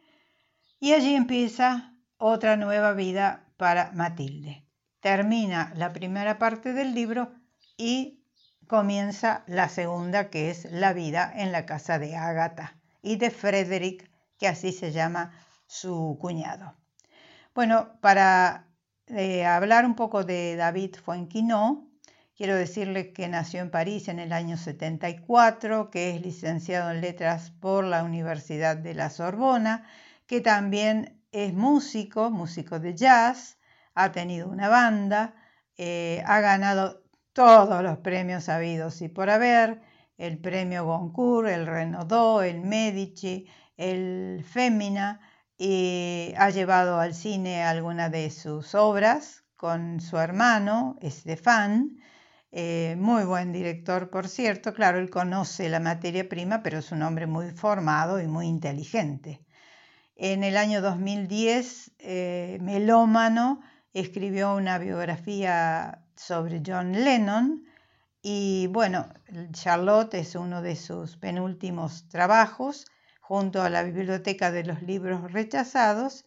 y allí empieza otra nueva vida para Matilde. Termina la primera parte del libro y comienza la segunda, que es la vida en la casa de Agatha y de Frederick, que así se llama su cuñado. Bueno, para eh, hablar un poco de David Fuenquinó, Quiero decirle que nació en París en el año 74, que es licenciado en letras por la Universidad de la Sorbona, que también es músico, músico de jazz, ha tenido una banda, eh, ha ganado todos los premios habidos y por haber, el premio Goncourt, el Renaudot, el Medici, el Femina, y ha llevado al cine algunas de sus obras con su hermano, Estefan, eh, muy buen director, por cierto. Claro, él conoce la materia prima, pero es un hombre muy formado y muy inteligente. En el año 2010, eh, Melómano escribió una biografía sobre John Lennon. Y bueno, Charlotte es uno de sus penúltimos trabajos junto a la Biblioteca de los Libros Rechazados,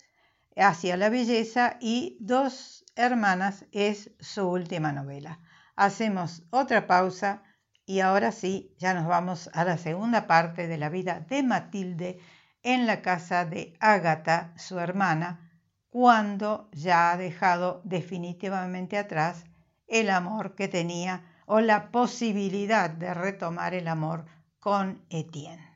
Hacia la Belleza y Dos Hermanas es su última novela. Hacemos otra pausa y ahora sí, ya nos vamos a la segunda parte de la vida de Matilde en la casa de Ágata, su hermana, cuando ya ha dejado definitivamente atrás el amor que tenía o la posibilidad de retomar el amor con Etienne.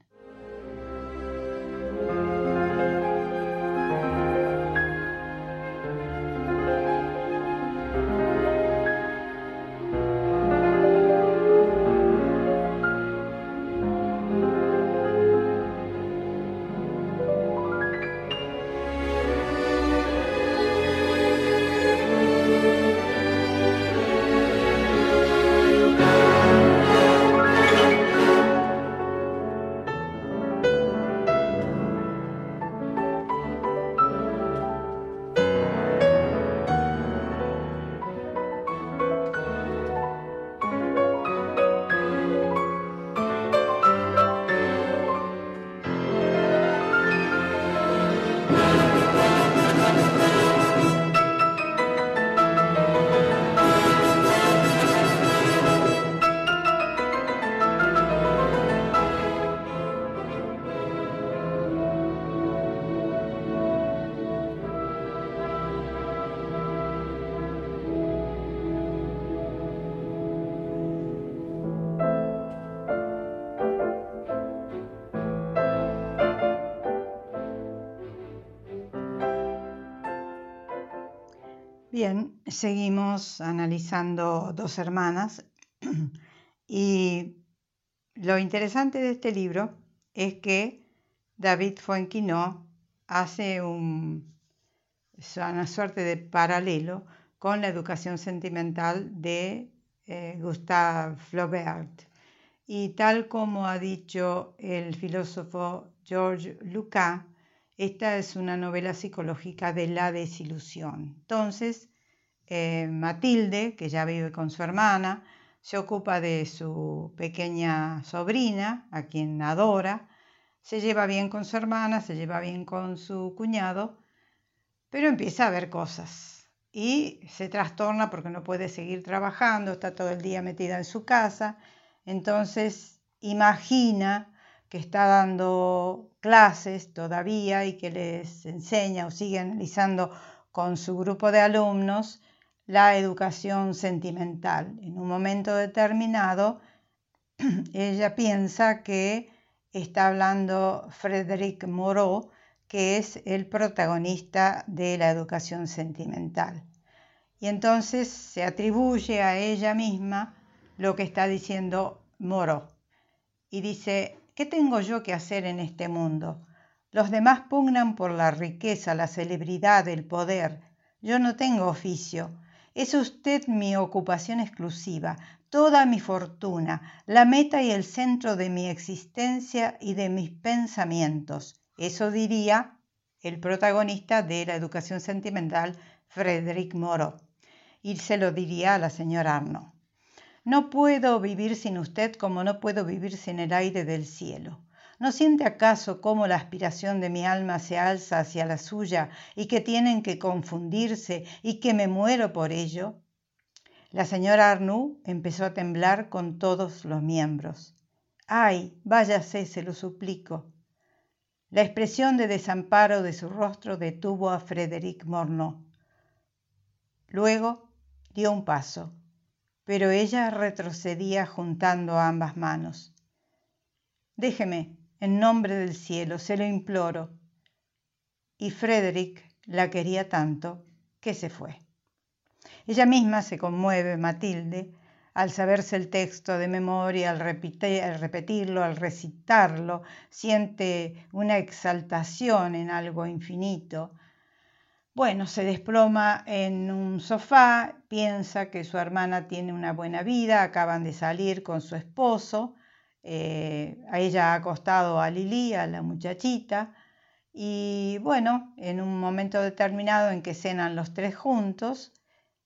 Bien, seguimos analizando Dos Hermanas *clears throat* y lo interesante de este libro es que David Fuenquinó hace un, una suerte de paralelo con la educación sentimental de eh, Gustave Flaubert. Y tal como ha dicho el filósofo Georges Lucas, esta es una novela psicológica de la desilusión. Entonces, eh, Matilde, que ya vive con su hermana, se ocupa de su pequeña sobrina, a quien adora, se lleva bien con su hermana, se lleva bien con su cuñado, pero empieza a ver cosas y se trastorna porque no puede seguir trabajando, está todo el día metida en su casa, entonces imagina que está dando clases todavía y que les enseña o sigue analizando con su grupo de alumnos la educación sentimental. En un momento determinado, *clears throat* ella piensa que está hablando Frédéric Moreau, que es el protagonista de la educación sentimental. Y entonces se atribuye a ella misma lo que está diciendo Moreau. Y dice, ¿qué tengo yo que hacer en este mundo? Los demás pugnan por la riqueza, la celebridad, el poder. Yo no tengo oficio. Es usted mi ocupación exclusiva, toda mi fortuna, la meta y el centro de mi existencia y de mis pensamientos. Eso diría el protagonista de la educación sentimental, Frédéric Moreau. Y se lo diría a la señora Arnaud. No puedo vivir sin usted como no puedo vivir sin el aire del cielo. ¿No siente acaso cómo la aspiración de mi alma se alza hacia la suya y que tienen que confundirse y que me muero por ello? La señora Arnoux empezó a temblar con todos los miembros. Ay, váyase, se lo suplico. La expresión de desamparo de su rostro detuvo a Frédéric Morneau. Luego dio un paso, pero ella retrocedía juntando ambas manos. Déjeme, en nombre del cielo, se lo imploro. Y Frederick la quería tanto que se fue. Ella misma se conmueve, Matilde, al saberse el texto de memoria, al, al repetirlo, al recitarlo, siente una exaltación en algo infinito. Bueno, se desploma en un sofá, piensa que su hermana tiene una buena vida, acaban de salir con su esposo, eh, a ella ha acostado a Lili, a la muchachita, y bueno, en un momento determinado en que cenan los tres juntos,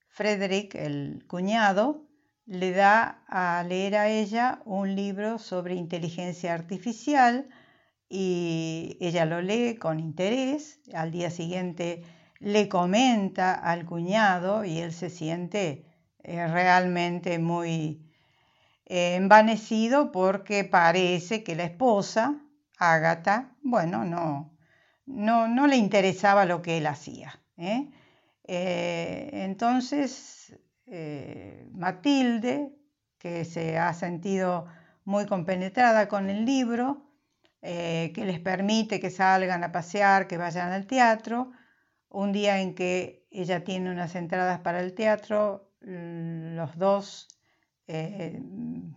Frederick, el cuñado, le da a leer a ella un libro sobre inteligencia artificial y ella lo lee con interés. Al día siguiente le comenta al cuñado y él se siente eh, realmente muy eh, envanecido porque parece que la esposa, Ágata, bueno, no, no, no le interesaba lo que él hacía. ¿eh? Eh, entonces, Matilde, que se ha sentido muy compenetrada con el libro, que les permite que salgan a pasear, que vayan al teatro, un día en que ella tiene unas entradas para el teatro, los dos eh,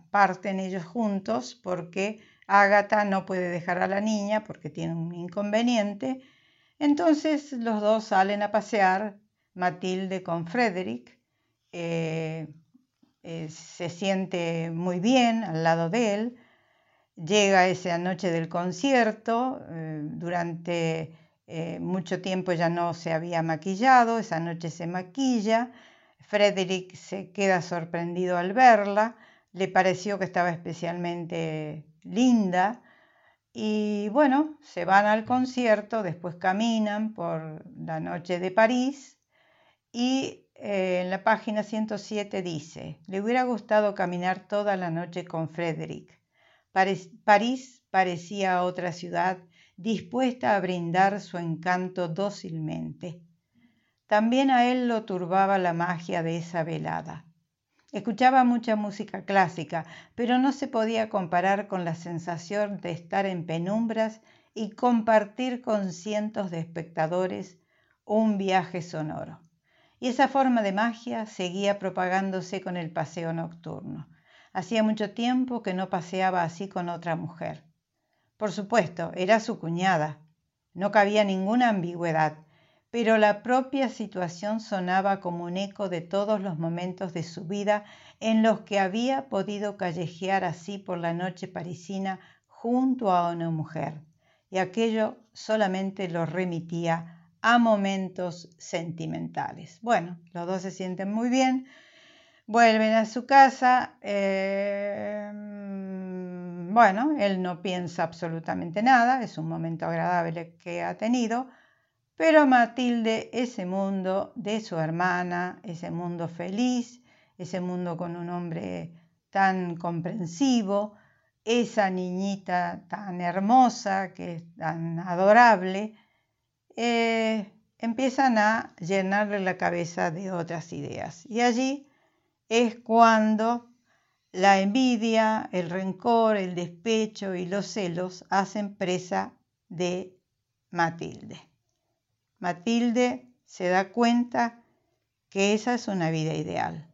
parten ellos juntos porque Ágata no puede dejar a la niña porque tiene un inconveniente. Entonces los dos salen a pasear, Matilde con Frederick. Eh, eh, se siente muy bien al lado de él. Llega esa noche del concierto, durante mucho tiempo ya no se había maquillado, esa noche se maquilla Frederick se queda sorprendido al verla, le pareció que estaba especialmente linda y bueno, se van al concierto, después caminan por la noche de París y eh, en la página 107 dice, le hubiera gustado caminar toda la noche con Frederick. París parecía otra ciudad dispuesta a brindar su encanto dócilmente. También a él lo turbaba la magia de esa velada. Escuchaba mucha música clásica, pero no se podía comparar con la sensación de estar en penumbras y compartir con cientos de espectadores un viaje sonoro. Y esa forma de magia seguía propagándose con el paseo nocturno. Hacía mucho tiempo que no paseaba así con otra mujer. Por supuesto, era su cuñada. No cabía ninguna ambigüedad pero la propia situación sonaba como un eco de todos los momentos de su vida en los que había podido callejear así por la noche parisina junto a una mujer, y aquello solamente lo remitía a momentos sentimentales. Bueno, los dos se sienten muy bien, Vuelven a su casa. Eh, bueno, él no piensa absolutamente nada, es un momento agradable que ha tenido, pero Matilde, ese mundo de su hermana, ese mundo feliz, ese mundo con un hombre tan comprensivo, esa niñita tan hermosa, que es tan adorable, eh, empiezan a llenarle la cabeza de otras ideas. Y allí es cuando la envidia, el rencor, el despecho y los celos hacen presa de Matilde. Matilde se da cuenta que esa es una vida ideal,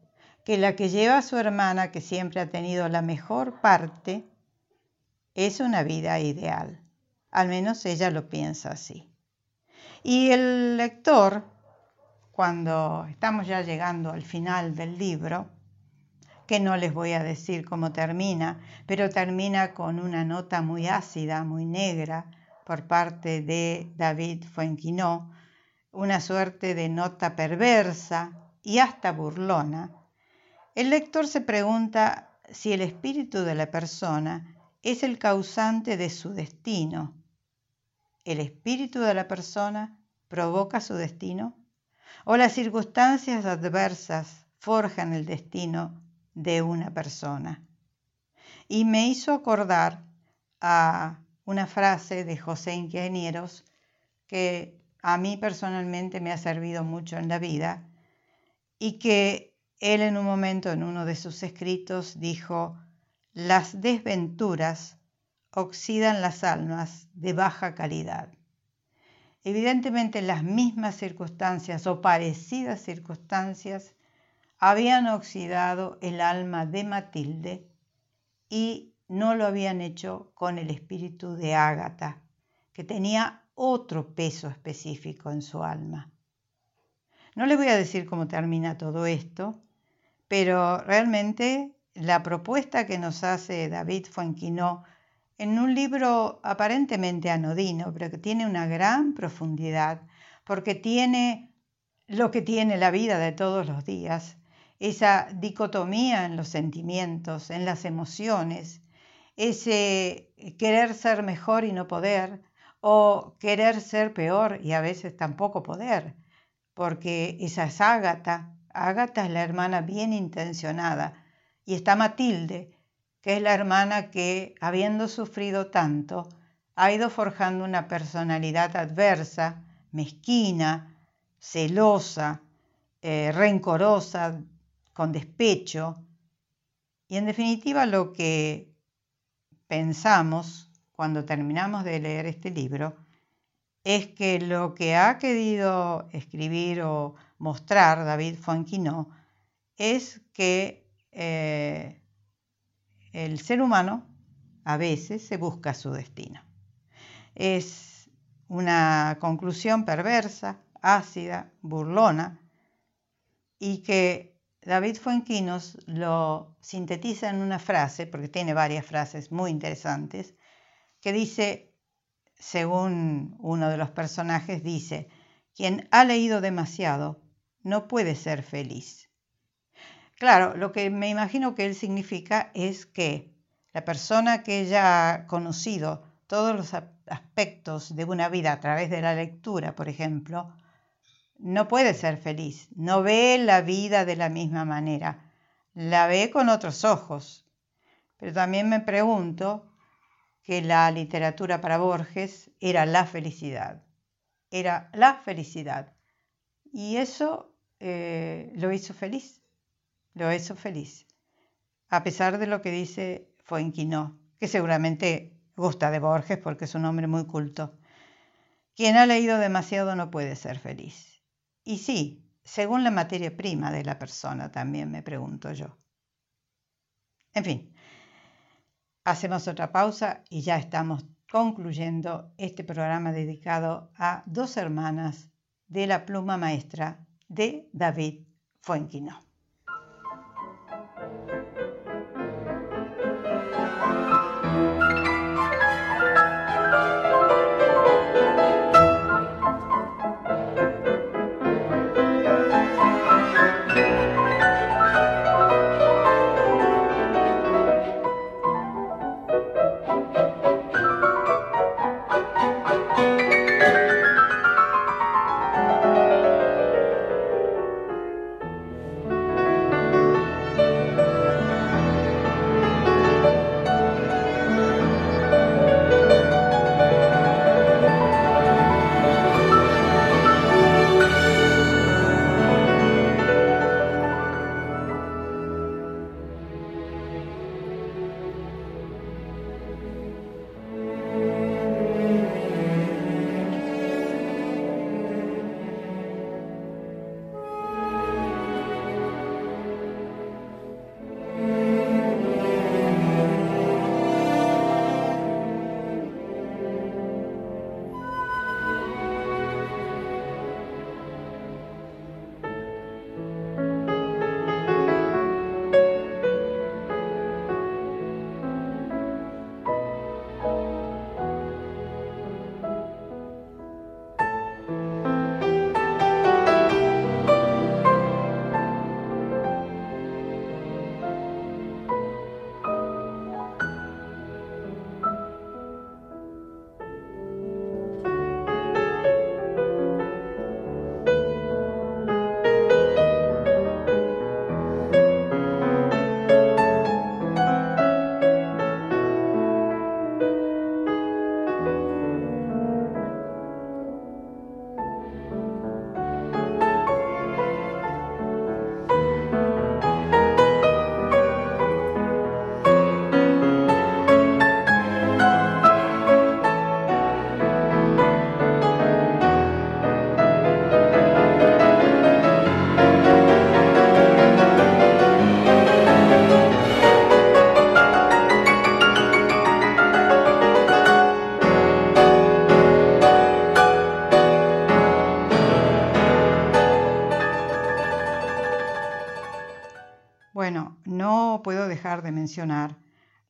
que la que lleva su hermana, que siempre ha tenido la mejor parte, es una vida ideal. Al menos ella lo piensa así. Y el lector, cuando estamos ya llegando al final del libro, que no les voy a decir cómo termina, pero termina con una nota muy ácida, muy negra, por parte de David Fuenquinó, una suerte de nota perversa y hasta burlona, el lector se pregunta si el espíritu de la persona es el causante de su destino. ¿El espíritu de la persona provoca su destino? ¿O las circunstancias adversas forjan el destino de una persona? Y me hizo acordar a una frase de José Ingenieros que a mí personalmente me ha servido mucho en la vida y que él en un momento en uno de sus escritos dijo, las desventuras oxidan las almas de baja calidad. Evidentemente las mismas circunstancias o parecidas circunstancias habían oxidado el alma de Matilde y no lo habían hecho con el espíritu de Ágata, que tenía otro peso específico en su alma. No les voy a decir cómo termina todo esto, pero realmente la propuesta que nos hace David Fuenquinó en un libro aparentemente anodino, pero que tiene una gran profundidad, porque tiene lo que tiene la vida de todos los días, esa dicotomía en los sentimientos, en las emociones, ese querer ser mejor y no poder, o querer ser peor y a veces tampoco poder, porque esa es Ágata. Ágata es la hermana bien intencionada, y está Matilde, que es la hermana que, habiendo sufrido tanto, ha ido forjando una personalidad adversa, mezquina, celosa, eh, rencorosa, con despecho. Y en definitiva lo que pensamos cuando terminamos de leer este libro es que lo que ha querido escribir o mostrar David Fonquino es que eh, el ser humano a veces se busca su destino. Es una conclusión perversa, ácida, burlona, y que David Fuenquinos lo sintetiza en una frase, porque tiene varias frases muy interesantes, que dice, según uno de los personajes, dice, quien ha leído demasiado no puede ser feliz. Claro, lo que me imagino que él significa es que la persona que ya ha conocido todos los aspectos de una vida a través de la lectura, por ejemplo, no puede ser feliz, no ve la vida de la misma manera, la ve con otros ojos. Pero también me pregunto que la literatura para Borges era la felicidad, era la felicidad. Y eso eh, lo hizo feliz lo hizo feliz, a pesar de lo que dice Fuenquinó, que seguramente gusta de Borges porque es un hombre muy culto. Quien ha leído demasiado no puede ser feliz. Y sí, según la materia prima de la persona, también me pregunto yo. En fin, hacemos otra pausa y ya estamos concluyendo este programa dedicado a dos hermanas de la pluma maestra de David Fuenquino.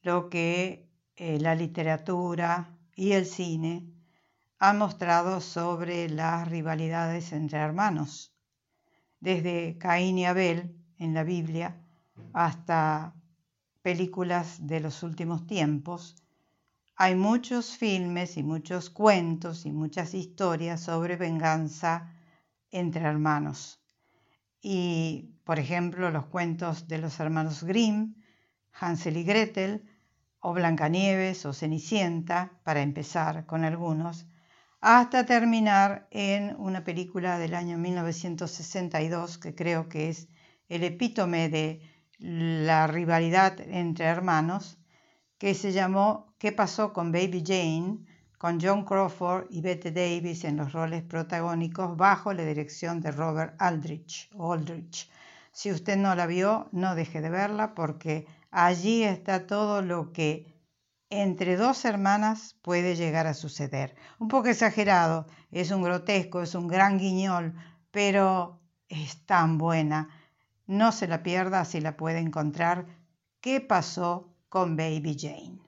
Lo que eh, la literatura y el cine han mostrado sobre las rivalidades entre hermanos, desde Caín y Abel en la Biblia hasta películas de los últimos tiempos. Hay muchos filmes y muchos cuentos y muchas historias sobre venganza entre hermanos. Y, por ejemplo, los cuentos de los hermanos Grimm, Hansel y Gretel, o Blancanieves o Cenicienta, para empezar con algunos, hasta terminar en una película del año 1962 que creo que es el epítome de la rivalidad entre hermanos, que se llamó ¿Qué pasó con Baby Jane? con John Crawford y Bette Davis en los roles protagónicos bajo la dirección de Robert Aldrich. Aldrich. Si usted no la vio, no deje de verla porque allí está todo lo que entre dos hermanas puede llegar a suceder. Un poco exagerado, es un grotesco, es un gran guiñol, pero es tan buena. No se la pierda si la puede encontrar. ¿Qué pasó con Baby Jane?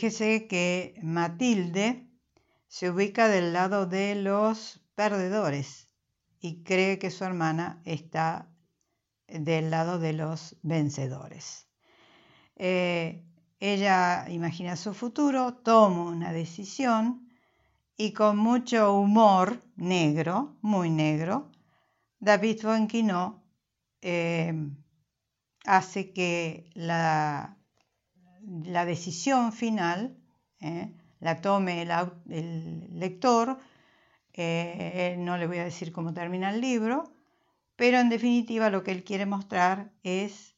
Fíjese que Matilde se ubica del lado de los perdedores y cree que su hermana está del lado de los vencedores. Eh, ella imagina su futuro, toma una decisión y con mucho humor negro, muy negro, David Bonquino eh, hace que la la decisión final ¿eh? la tome el, lector. Eh, no le voy a decir cómo termina el libro, pero en definitiva lo que él quiere mostrar es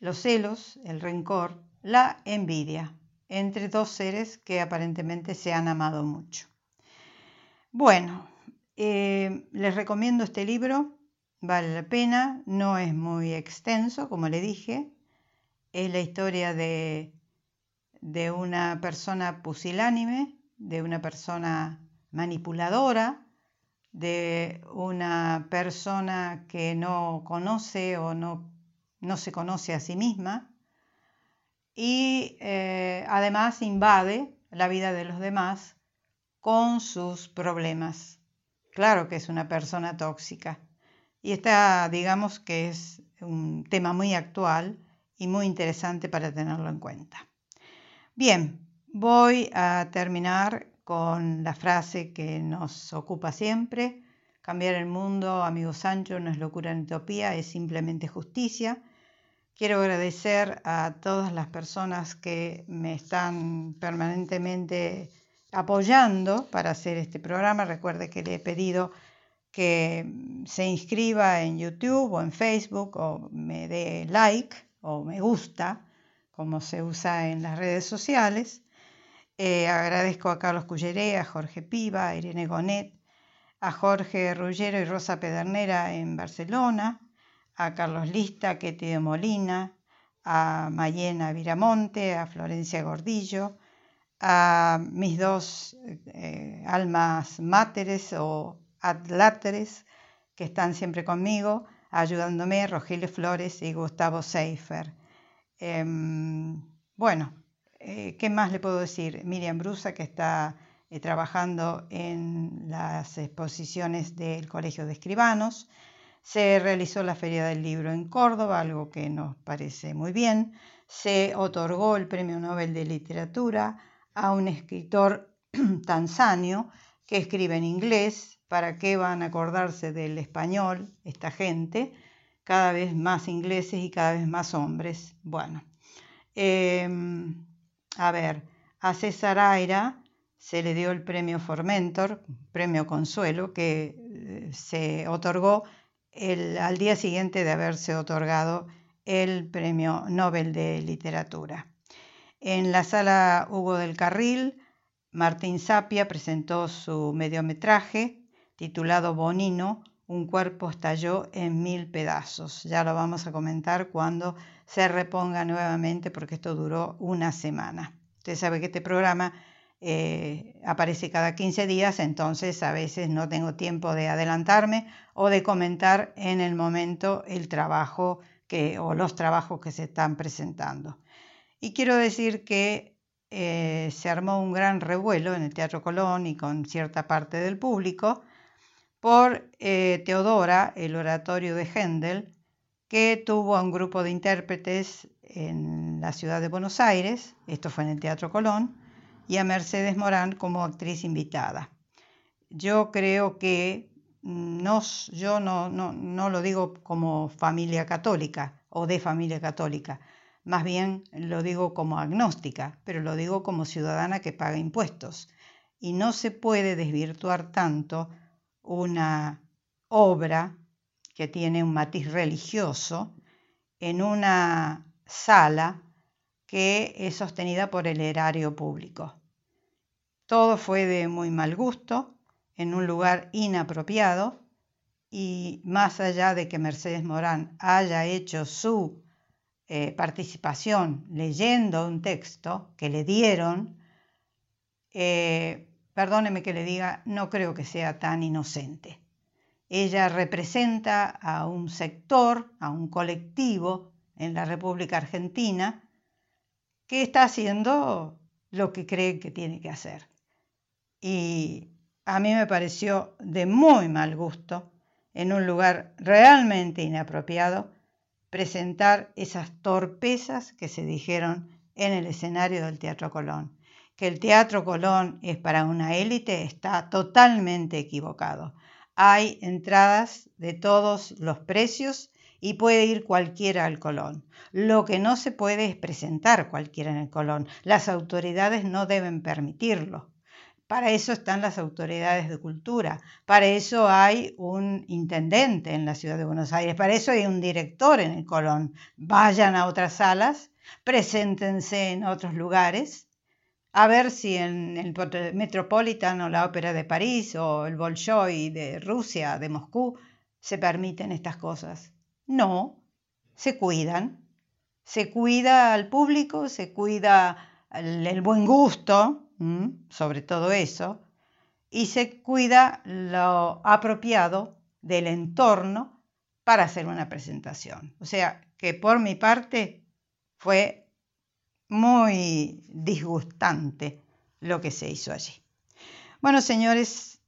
los celos, el rencor, la envidia entre dos seres que aparentemente se han amado mucho. Bueno, eh, les recomiendo este libro, vale la pena, no es muy extenso, como le dije, es la historia de, de una persona pusilánime, de una persona manipuladora, de una persona que no conoce o no, no se conoce a sí misma y eh, además invade la vida de los demás con sus problemas. Claro que es una persona tóxica. Y esta, digamos que es un tema muy actual y muy interesante para tenerlo en cuenta. Bien, voy a terminar con la frase que nos ocupa siempre. Cambiar el mundo, amigo Sancho, no es locura ni utopía, es simplemente justicia. Quiero agradecer a todas las personas que me están permanentemente apoyando para hacer este programa. Recuerde que le he pedido que se inscriba en YouTube o en Facebook o me dé like o me gusta, como se usa en las redes sociales. Eh, agradezco a Carlos Culleré, a Jorge Piva, a Irene Gonet, a Jorge Rullero y Rosa Pedernera en Barcelona, a Carlos Lista, Ketty de Molina, a Mayena Viramonte, a Florencia Gordillo, a mis dos eh, almas máteres o adláteres que están siempre conmigo, ayudándome, Rogelio Flores y Gustavo Seifer. Em, bueno, eh, ¿Qué más le puedo decir? Miriam Brusa, que está eh, trabajando en las exposiciones del Colegio de Escribanos. Se realizó la Feria del Libro en Córdoba, algo que nos parece muy bien. Se otorgó el Premio Nobel de Literatura a un escritor *clears throat* tanzanio que escribe en inglés. ¿Para qué van a acordarse del español esta gente? Cada vez más ingleses y cada vez más hombres. Bueno. Em, a ver, a César Aira se le dio el premio Formentor, premio Consuelo, que eh, se otorgó al día siguiente de haberse otorgado el premio Nobel de Literatura. En la sala Hugo del Carril, Martín Sapia presentó su mediometraje titulado Bonino, un cuerpo estalló en mil pedazos. Ya lo vamos a comentar cuando se reponga nuevamente porque esto duró una semana. Usted sabe que este programa eh, aparece cada 15 días, entonces a veces no tengo tiempo de adelantarme o de comentar en el momento el trabajo que, o los trabajos que se están presentando. Y quiero decir que eh, se armó un gran revuelo en el Teatro Colón y con cierta parte del público por eh, Teodora, el oratorio de Händel, que tuvo a un grupo de intérpretes en la ciudad de Buenos Aires, esto fue en el Teatro Colón, y a Mercedes Morán como actriz invitada. Yo creo que no, yo no, no, no lo digo como familia católica o de familia católica, más bien lo digo como agnóstica, pero lo digo como ciudadana que paga impuestos. Y no se puede desvirtuar tanto una obra que tiene un matiz religioso en una sala que es sostenida por el erario público. Todo fue de muy mal gusto, en un lugar inapropiado, y más allá de que Mercedes Morán haya hecho su eh, participación leyendo un texto que le dieron, eh, perdóneme que le diga, no creo que sea tan inocente. Ella representa a un sector, a un colectivo en la República Argentina que está haciendo lo que cree que tiene que hacer. Y a mí me pareció de muy mal gusto, en un lugar realmente inapropiado, presentar esas torpezas que se dijeron en el escenario del Teatro Colón. Que el Teatro Colón es para una élite está totalmente equivocado hay entradas de todos los precios y puede ir cualquiera al Colón. Lo que no se puede es presentar cualquiera en el Colón. Las autoridades no deben permitirlo. Para eso están las autoridades de cultura, para eso hay un intendente en la ciudad de Buenos Aires, para eso hay un director en el Colón. Vayan a otras salas, preséntense en otros lugares a ver si en el Metropolitan o la Ópera de París o el Bolshoi de Rusia, de Moscú, se permiten estas cosas. No, se cuidan. Se cuida al público, se cuida el, buen gusto, sobre todo eso, y se cuida lo apropiado del entorno para hacer una presentación. O sea, que por mi parte fue muy disgustante lo que se hizo allí. Bueno, señores,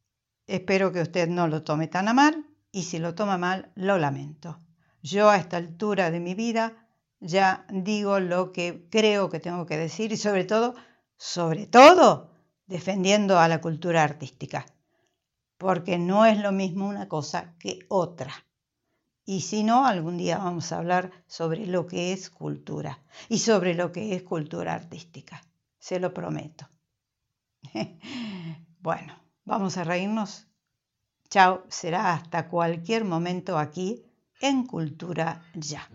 espero que usted no lo tome tan a mal y si lo toma mal, lo lamento. Yo a esta altura de mi vida ya digo lo que creo que tengo que decir y sobre todo, sobre todo, defendiendo a la cultura artística, porque no es lo mismo una cosa que otra. Y si no, algún día vamos a hablar sobre lo que es cultura y sobre lo que es cultura artística. Se lo prometo. *laughs* bueno, vamos a reírnos. Chao, será hasta cualquier momento aquí en Cultura Ya.